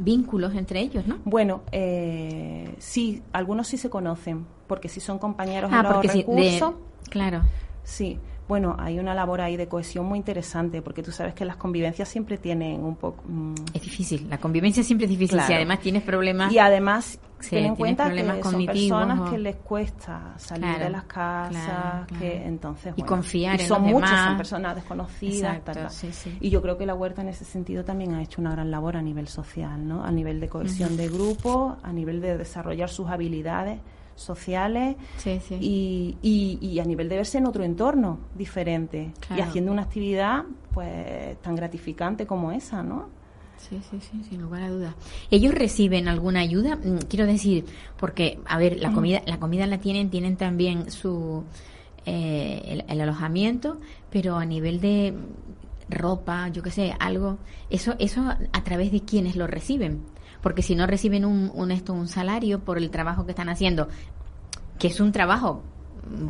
vínculos entre ellos, ¿no? Bueno, eh, sí, algunos sí se conocen, porque si son compañeros Ah, en los porque sí, de- recursos, claro. sí. Bueno, hay una labor ahí de cohesión muy interesante, porque tú sabes que las convivencias siempre tienen un poco... mm, Es difícil, la convivencia siempre es difícil. Si Claro. además tienes problemas. y además, Sí, ten en cuenta que son personas o- que les cuesta salir Claro, de las casas, claro, que entonces... Y bueno, confiar y en son los muchos, demás. son personas desconocidas. Exacto, tal, tal. sí, sí. Y yo creo que la huerta en ese sentido también ha hecho una gran labor a nivel social, ¿no? A nivel de cohesión de grupo, a nivel de desarrollar sus habilidades sociales Sí, sí. y, y, y a nivel de verse en otro entorno diferente y haciendo una actividad pues tan gratificante como esa, ¿no? Sí, sí, sí, sin lugar a dudas. ¿Ellos reciben alguna ayuda? Mm, Quiero decir, porque, a ver, la comida, la comida la tienen, tienen también su eh, el, el alojamiento, pero a nivel de ropa, yo qué sé, algo, eso, eso a través de quienes lo reciben. Porque si no reciben un, un esto, un salario por el trabajo que están haciendo, que es un trabajo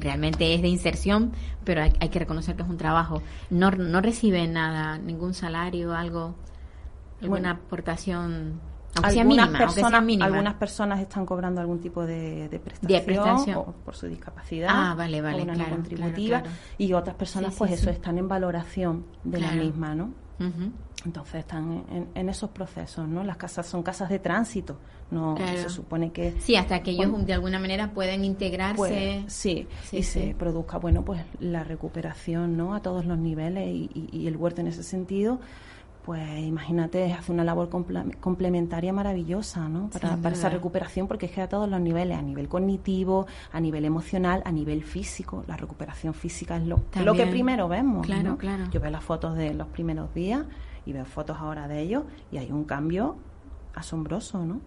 realmente es de inserción, pero hay, hay que reconocer que es un trabajo. No, no reciben nada, ningún salario, algo, alguna Bueno. aportación, aunque sea algunas, mínima, sea personas, mínima. algunas personas están cobrando algún tipo de, de prestación, prestación. o por su discapacidad Ah, vale, vale, o una no contributiva claro, claro. y otras personas Sí, sí, pues eso sí. están en valoración de la misma, ¿no? Ujú. Entonces están en, en esos procesos, ¿no? Las casas son casas de tránsito, no Claro. se supone que Sí, hasta que ellos Bueno. de alguna manera pueden integrarse. pues, sí, Sí, y sí. se produzca bueno pues la recuperación no a todos los niveles y, y- y el huerto en ese sentido pues imagínate hace una labor comple- complementaria maravillosa no para, para esa recuperación porque es que a todos los niveles a nivel cognitivo a nivel emocional a nivel físico la recuperación física es lo, lo que primero vemos Claro, ¿no? claro. yo veo las fotos de los primeros días y veo fotos ahora de ellos y hay un cambio asombroso no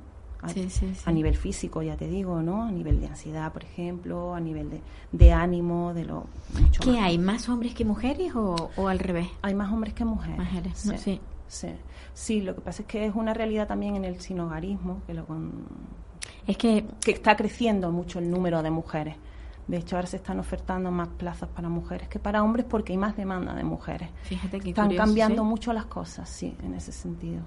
a, Sí, sí, sí. a nivel físico, ya te digo, ¿no? A nivel de ansiedad, por ejemplo, a nivel de, de ánimo, de lo mucho ¿Qué más. hay? ¿Más hombres que mujeres o, o al revés? Hay más hombres que mujeres. Mujeres, ¿no? Sí. sí. Lo que pasa es que es una realidad también en el sinogarismo, que, lo con- Es que que está creciendo mucho el número de mujeres. De hecho, ahora se están ofertando más plazas para mujeres que para hombres porque hay más demanda de mujeres. Fíjate que Están curioso, cambiando ¿sí? mucho las cosas, sí, en ese sentido.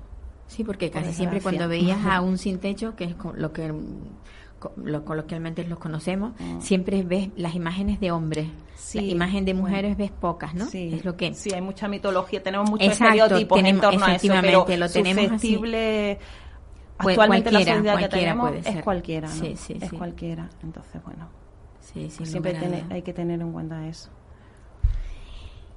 Sí, porque Por casi siempre cuando veías a un sin techo, que es lo que lo coloquialmente los conocemos, Mm. siempre ves las imágenes de hombres. Sí, la imagen de mujeres ves pocas, ¿no? Sí, Es lo que sí, hay mucha mitología, tenemos muchos Exacto, estereotipos en tenemos- torno a eso, pero efectivamente, lo tenemos susceptible Pues actualmente la cualquiera, sociedad que cualquiera tenemos puede es cualquiera, ¿no? Sí, sí, es sí. cualquiera, entonces bueno, sí, sin siempre tiene- hay que tener en cuenta eso.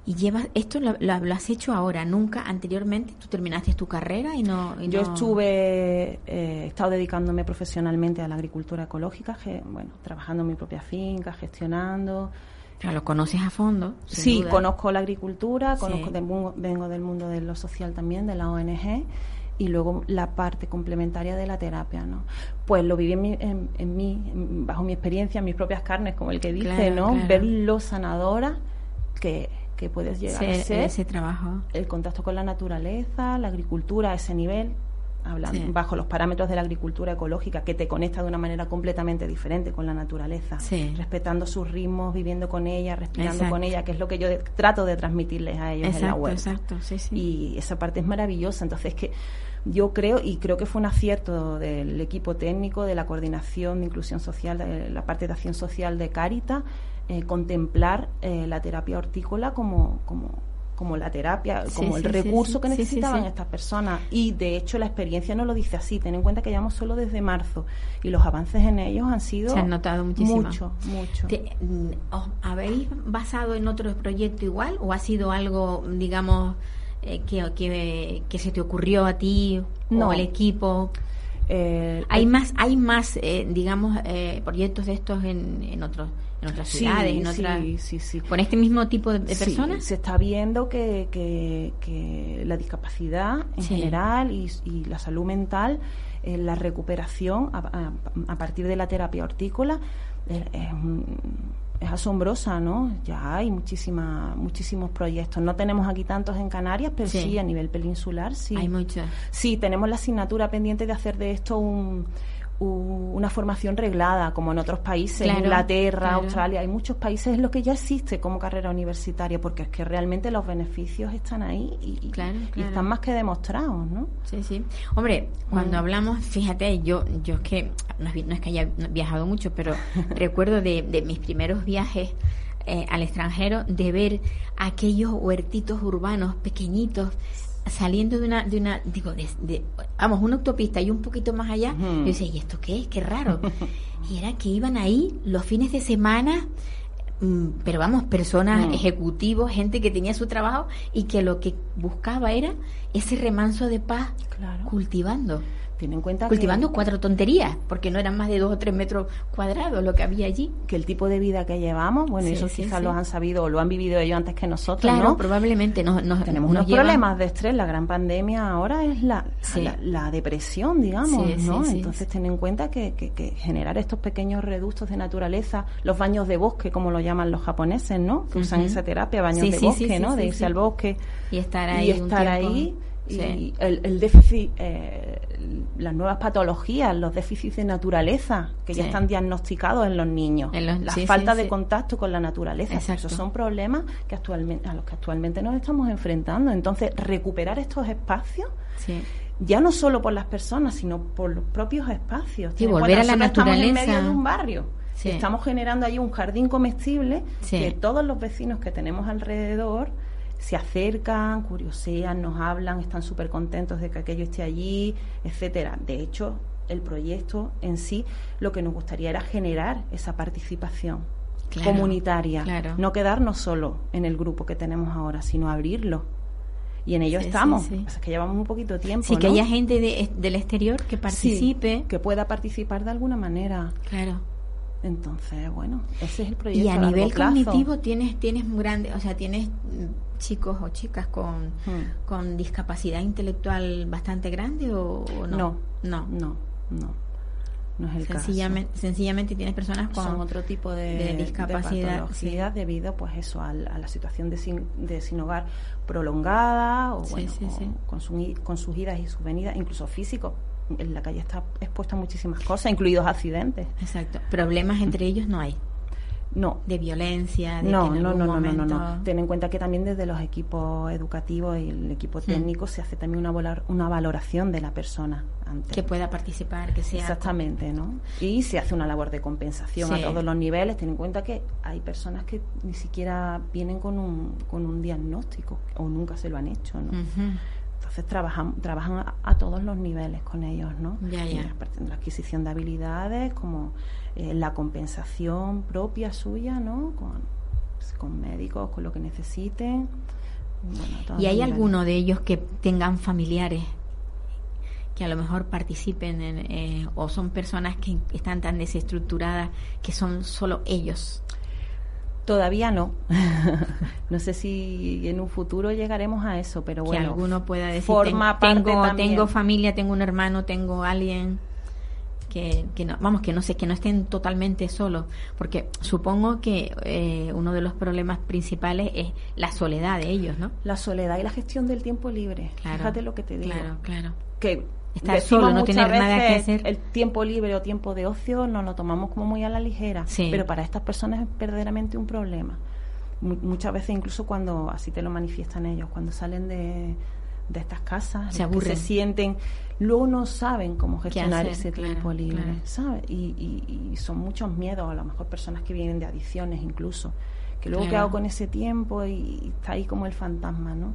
Y llevas esto lo, lo- lo has hecho ahora, nunca anteriormente tú terminaste tu carrera y no y Yo no- estuve, eh, he estado dedicándome profesionalmente a la agricultura ecológica, que, bueno, trabajando en mi propia finca, gestionando. O sea, lo conoces a fondo. Sí, duda. conozco la agricultura, conozco mu- vengo del mundo de lo social también, de la ONG, y luego la parte complementaria de la terapia, ¿no? Pues lo viví en, mi, en, en mí, bajo mi experiencia, en mis propias carnes, como el que dice, Claro, ¿no? claro. Ver lo sanadora que, que puedes llegar a ser, ese trabajo. el contacto con la naturaleza, la agricultura a ese nivel, hablando, Sí. bajo los parámetros de la agricultura ecológica, que te conecta de una manera completamente diferente con la naturaleza, Sí. respetando sus ritmos, viviendo con ella, respirando Exacto. con ella, que es lo que yo de- trato de transmitirles a ellos en la web. exacto, sí, sí. Y esa parte es maravillosa. Entonces, es que yo creo, y creo que fue un acierto del equipo técnico, de la coordinación de inclusión social, de la parte de acción social de Caritas, eh, contemplar eh, la terapia hortícola como, como, como la terapia, como el recurso que necesitaban estas personas. Y de hecho la experiencia no lo dice así. Ten en cuenta que llevamos solo desde marzo y los avances en ellos han sido Se han notado muchísimo. mucho, mucho. Te- mm, ¿os ¿Habéis basado en otro proyecto igual o ha sido algo, digamos, eh, que, que, que se te ocurrió a ti No. o al equipo? Eh, Hay más, hay más, eh, digamos, eh, proyectos de estos en, en otros, en otras Sí, ciudades, en otras, sí, sí. con este mismo tipo de, personas. se está viendo que, que- que la discapacidad en general y, y la salud mental, eh, la recuperación a, a- a partir de la terapia hortícola eh, es, es asombrosa, ¿no? Ya hay muchísima, muchísimos proyectos. No tenemos aquí tantos en Canarias, pero Sí. a nivel peninsular, sí. Hay muchos. Sí, tenemos la asignatura pendiente de hacer de esto un- una formación reglada, como en otros países, Claro, Inglaterra, claro. Australia, hay muchos países en los que ya existe como carrera universitaria, porque es que realmente los beneficios están ahí y, Claro, están más que demostrados, ¿no? Sí, sí. Hombre, cuando Mm. hablamos, fíjate, yo, yo es que no es, no es que haya viajado mucho, pero recuerdo de, de mis primeros viajes eh, al extranjero de ver aquellos huertitos urbanos pequeñitos saliendo de una, de una, digo, de, de- vamos, una autopista y un poquito más allá. Ujú. Yo decía, ¿y esto qué es? Qué raro. y era que iban ahí los fines de semana mm, pero vamos, personas, Mm. ejecutivos, gente que tenía su trabajo y que lo que buscaba era ese remanso de paz Claro. cultivando. Ten en cuenta Cultivando que, cuatro tonterías, porque no eran más de dos o tres metros cuadrados lo que había allí. que el tipo de vida que llevamos, bueno, Sí, eso sí, quizás sí. los han sabido o lo han vivido ellos antes que nosotros, Claro, ¿no? probablemente nos, nos- Tenemos nos unos llevan- problemas de estrés. La gran pandemia ahora es la, la, la depresión, digamos, ¿no? Entonces, ten en cuenta que, que- que generar estos pequeños reductos de naturaleza, los baños de bosque, como lo llaman los japoneses, ¿no? Que usan Ujú. esa terapia, baños de bosque, ¿no? de irse al bosque Y estar ahí. y un estar tiempo. ahí. Y Sí. el, el déficit, eh, las nuevas patologías, los déficits de naturaleza que ya Sí. están diagnosticados en los niños, En los- la sí, falta sí, de sí. contacto con la naturaleza, Exacto. esos son problemas que actualmente a los que actualmente nos estamos enfrentando. Entonces, recuperar estos espacios Sí. ya no solo por las personas, sino por los propios espacios. Sí, Ten en volver a la nosotros Estamos en naturaleza. medio de un barrio. Sí. Estamos generando ahí un jardín comestible Sí. que todos los vecinos que tenemos alrededor se acercan, curiosean, nos hablan, están súper contentos de que aquello esté allí, etcétera. De hecho, el proyecto en sí lo que nos gustaría era generar esa participación Claro, comunitaria, claro. no quedarnos solo en el grupo que tenemos ahora, sino abrirlo. Y en ello Sí, sí, estamos. sí. Es que llevamos un poquito de tiempo. Sí, que haya gente de- del exterior que Sí, participe. que pueda participar de alguna manera. Claro. Entonces, bueno, ese es el proyecto. Y a nivel plazo. cognitivo tienes tienes un grande, o sea, tienes chicos o chicas con, Hmm. con discapacidad intelectual bastante grande o, o no? No, no. no, no. No es el Sencillamente, sencillamente tienes personas caso. con Son otro tipo de, de de discapacidad, debido pues eso al- a, la situación de sin, de sin hogar prolongada o Sí, bueno, sí, o sí. Con, su i- con sus idas y sus venidas, incluso físicos. En la calle está expuesta a muchísimas cosas, incluidos accidentes. Exacto. Problemas entre ellos no hay. No, De violencia, de no, que en no, algún no, no, no, no, Ten en cuenta que también desde los equipos educativos y el equipo técnico se hace también una, volar- una valoración de la persona antes. que pueda participar, que sea Exactamente, ¿no? Y se hace una labor de compensación Sí. a todos los niveles. Ten en cuenta que hay personas que ni siquiera vienen con un, con un diagnóstico o nunca se lo han hecho, ¿no? Entonces trabajan, trabajan a, a todos los niveles con ellos, ¿no? Ya, ya. La, adquisición de habilidades, como eh, la compensación propia suya, ¿no? Con, pues, con médicos, con lo que necesiten. Bueno, ¿Y hay alguno de ellos que tengan familiares que a lo mejor participen en, eh, o son personas que están tan desestructuradas que son solo ellos? Todavía no. no sé si en un futuro llegaremos a eso, pero que bueno. alguno pueda decir forma "Ten- parte tengo, también". tengo familia, tengo un hermano, tengo alguien que, que no, vamos, que no sé, que no estén totalmente solos, porque supongo que eh, uno de los problemas principales es la soledad de ellos, ¿no? La soledad y la gestión del tiempo libre. Claro, Fíjate lo que te digo. Claro, claro. Que Estar decimos solo, no tener nada que hacer. El tiempo libre o tiempo de ocio nos lo tomamos como muy a la ligera. Sí. Pero para estas personas es verdaderamente un problema. Mu- muchas veces, incluso cuando así te lo manifiestan ellos, cuando salen de, de estas casas, Se que aburren. se sienten, luego no saben cómo gestionar hacer? ese Claro, tiempo libre, claro. ¿sabes? Y, y- y son muchos miedos, a lo mejor personas que vienen de adicciones incluso, que luego qué Claro. hago con ese tiempo y, y está ahí como el fantasma, ¿no?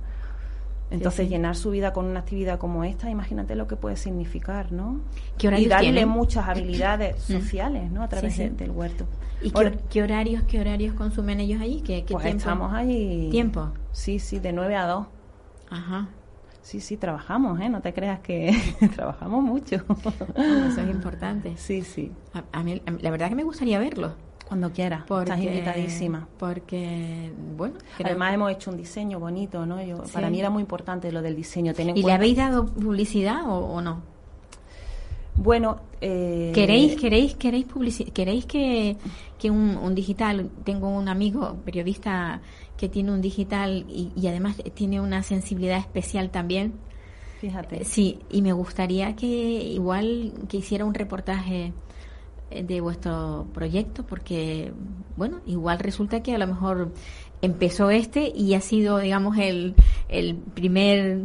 Entonces sí. llenar su vida con una actividad como esta, imagínate lo que puede significar, ¿no? ¿Qué y darle tienen? muchas habilidades sociales, ¿no? A través Sí, sí. de- del huerto. ¿Y qué, horarios, qué horarios consumen ellos allí? ¿Qué, qué pues tiempo? estamos ahí. ¿Tiempo? Sí, sí, de 9 a 2. Ajá. Sí, sí, trabajamos, ¿eh? No te creas que trabajamos mucho. Eso es importante. Sí, sí. A, a mí, a la verdad que me gustaría verlo. Cuando quieras. Porque, Estás invitadísima. Porque, bueno, Además hemos hecho un diseño bonito, ¿no? Yo, Sí. Para mí era muy importante lo del diseño. ¿Y le habéis dado publicidad o, o no? Bueno, eh, ¿Queréis, queréis, queréis, publici- queréis que, que un, un digital, tengo un amigo periodista que tiene un digital y, y además tiene una sensibilidad especial también. Fíjate. Sí, y me gustaría que igual que hiciera un reportaje de vuestro proyecto, porque, bueno, igual resulta que a lo mejor empezó este y ha sido, digamos, el, el primer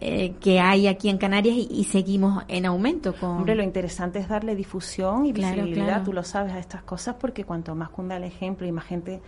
eh, que hay aquí en Canarias y, y seguimos en aumento con... Hombre, lo interesante es darle difusión y Claro, visibilidad, claro. tú lo sabes, a estas cosas, porque cuanto más cunda el ejemplo y más gente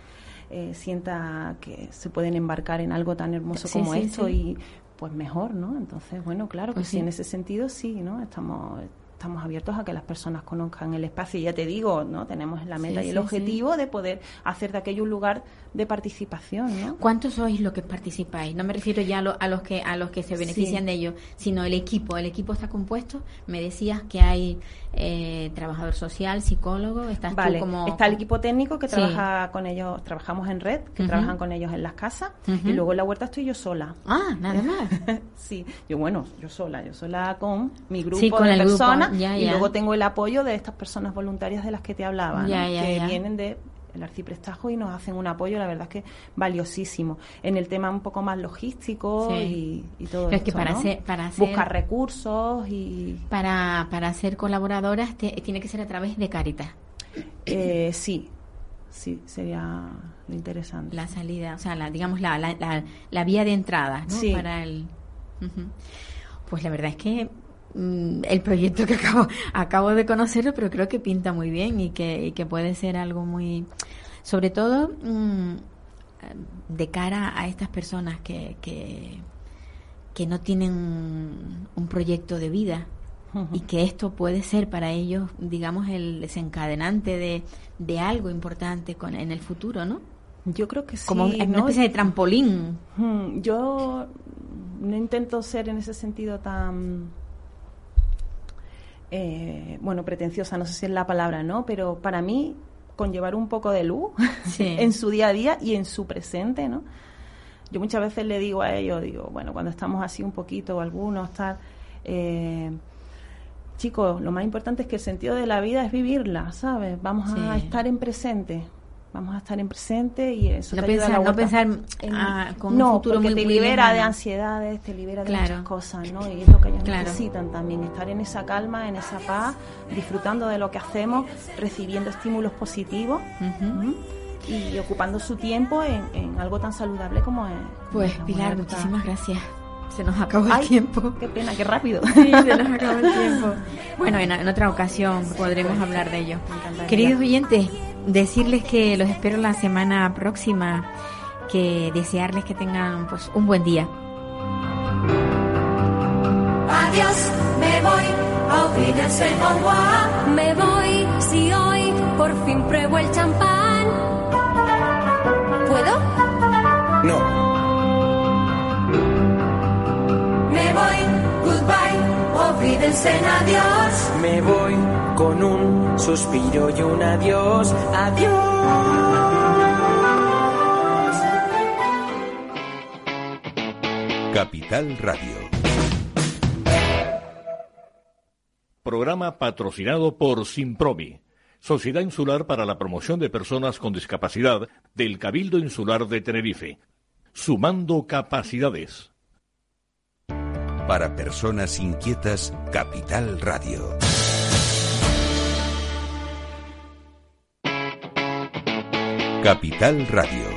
eh, sienta que se pueden embarcar en algo tan hermoso Sí, como sí, esto, sí. y pues mejor, ¿no? Entonces, bueno, claro Pues que sí, sí. en ese sentido sí, ¿no? Estamos estamos abiertos a que las personas conozcan el espacio y ya te digo, ¿no? Tenemos la meta Sí, y el sí, objetivo de poder hacer de aquello un lugar de participación, ¿no? ¿Cuántos sois los que participáis? No me refiero ya a, lo- a los que a los que se benefician de ello, sino el equipo. El equipo está compuesto. Me decías que hay eh, trabajador social, psicólogo. Estás Vale, tú como está el equipo técnico que trabaja con ellos, trabajamos en red, que trabajan con ellos en las casas, y luego en la huerta estoy yo sola. Ah, nada más. sí, yo bueno, yo sola, yo sola con mi grupo Sí, con de personas ya, y ya. luego tengo el apoyo de estas personas voluntarias de las que te hablaba, que vienen de el arciprestajo y nos hacen un apoyo, la verdad es que valiosísimo. En el tema un poco más logístico Sí. y, y todo Pero es que para Buscar recursos y... Para, para ser colaboradoras te- tiene que ser a través de Caritas. Eh, sí, sí, sería lo interesante. La salida, o sea, la, digamos la, la, la, la vía de entrada, ¿no? Sí. Para el... Pues la verdad es que el proyecto que acabo, acabo de conocerlo, pero creo que pinta muy bien y que, y que puede ser algo muy... Sobre todo mm, de cara a estas personas que, que, que no tienen un proyecto de vida y que esto puede ser para ellos, digamos, el desencadenante de, de algo importante con, en el futuro, ¿no? Yo creo que sí. Como un- una ¿no? especie de trampolín. Yo no intento ser en ese sentido tan, eh, bueno, pretenciosa, no sé si es la palabra, ¿no? Pero para mí, conllevar un poco de luz Sí. en su día a día y en su presente, ¿no? Yo muchas veces le digo a ellos, digo, bueno, cuando estamos así un poquito, o algunos, tal, eh, chicos, lo más importante es que el sentido de la vida es vivirla, ¿sabes? Vamos a estar en presente. Vamos a estar en presente y eso No te ayuda a la pensar- no pensar, ah, con un futuro porque muy- te muy libera de ansiedades, te libera de muchas cosas, ¿no? Y es lo que ellos Claro. necesitan también, estar en esa calma, en esa paz, disfrutando de lo que hacemos, recibiendo estímulos positivos y ocupando su tiempo en, en algo tan saludable como es. Pues como Pilar, muchísimas gracias. Se nos acabó el tiempo. Qué pena, qué rápido. Sí, se nos acabó el tiempo. Bueno, en, en otra ocasión podremos hablar de ello. Queridos oyentes, decirles que los espero la semana próxima, que desearles que tengan pues un buen día. Adiós, me voy a. Me voy si hoy por fin pruebo el champán. ¿Puedo? No, Me voy, goodbye, olvídense en adiós. me voy con un suspiro y un adiós. Adiós. Capital Radio. Programa patrocinado por Simpromi, Sociedad Insular para la Promoción de Personas con Discapacidad del Cabildo Insular de Tenerife. Sumando capacidades. Para personas inquietas, Capital Radio. Capital Radio.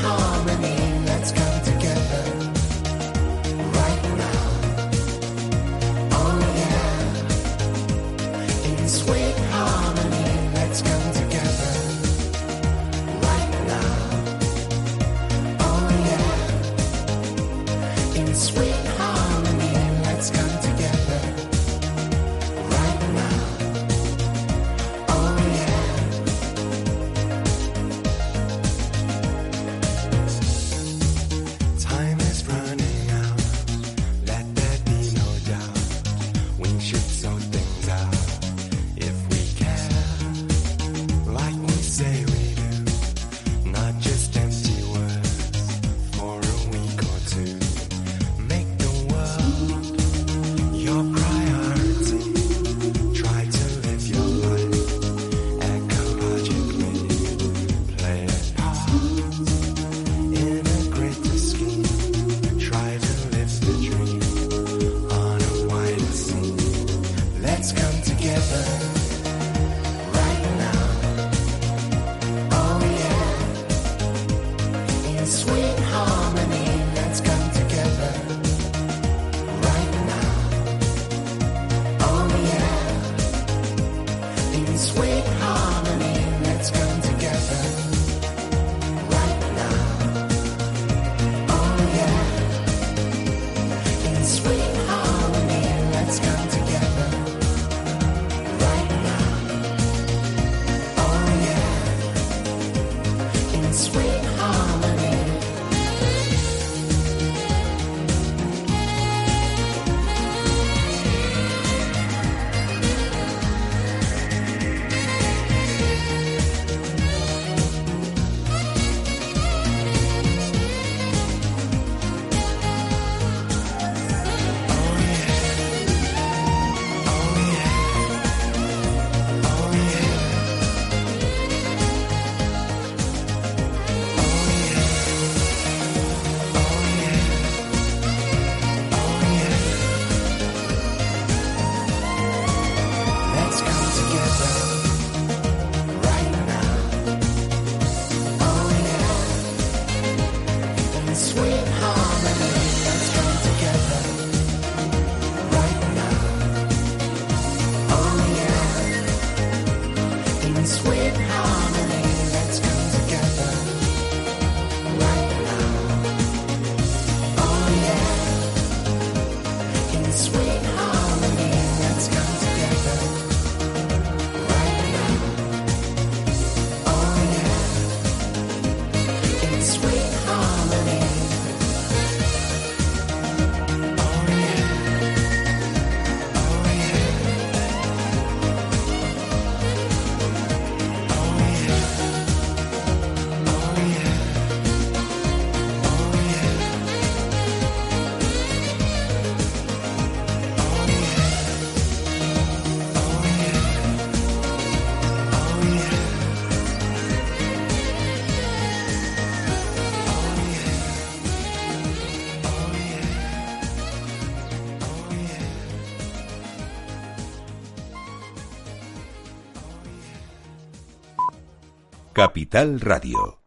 harmony. Capital Radio.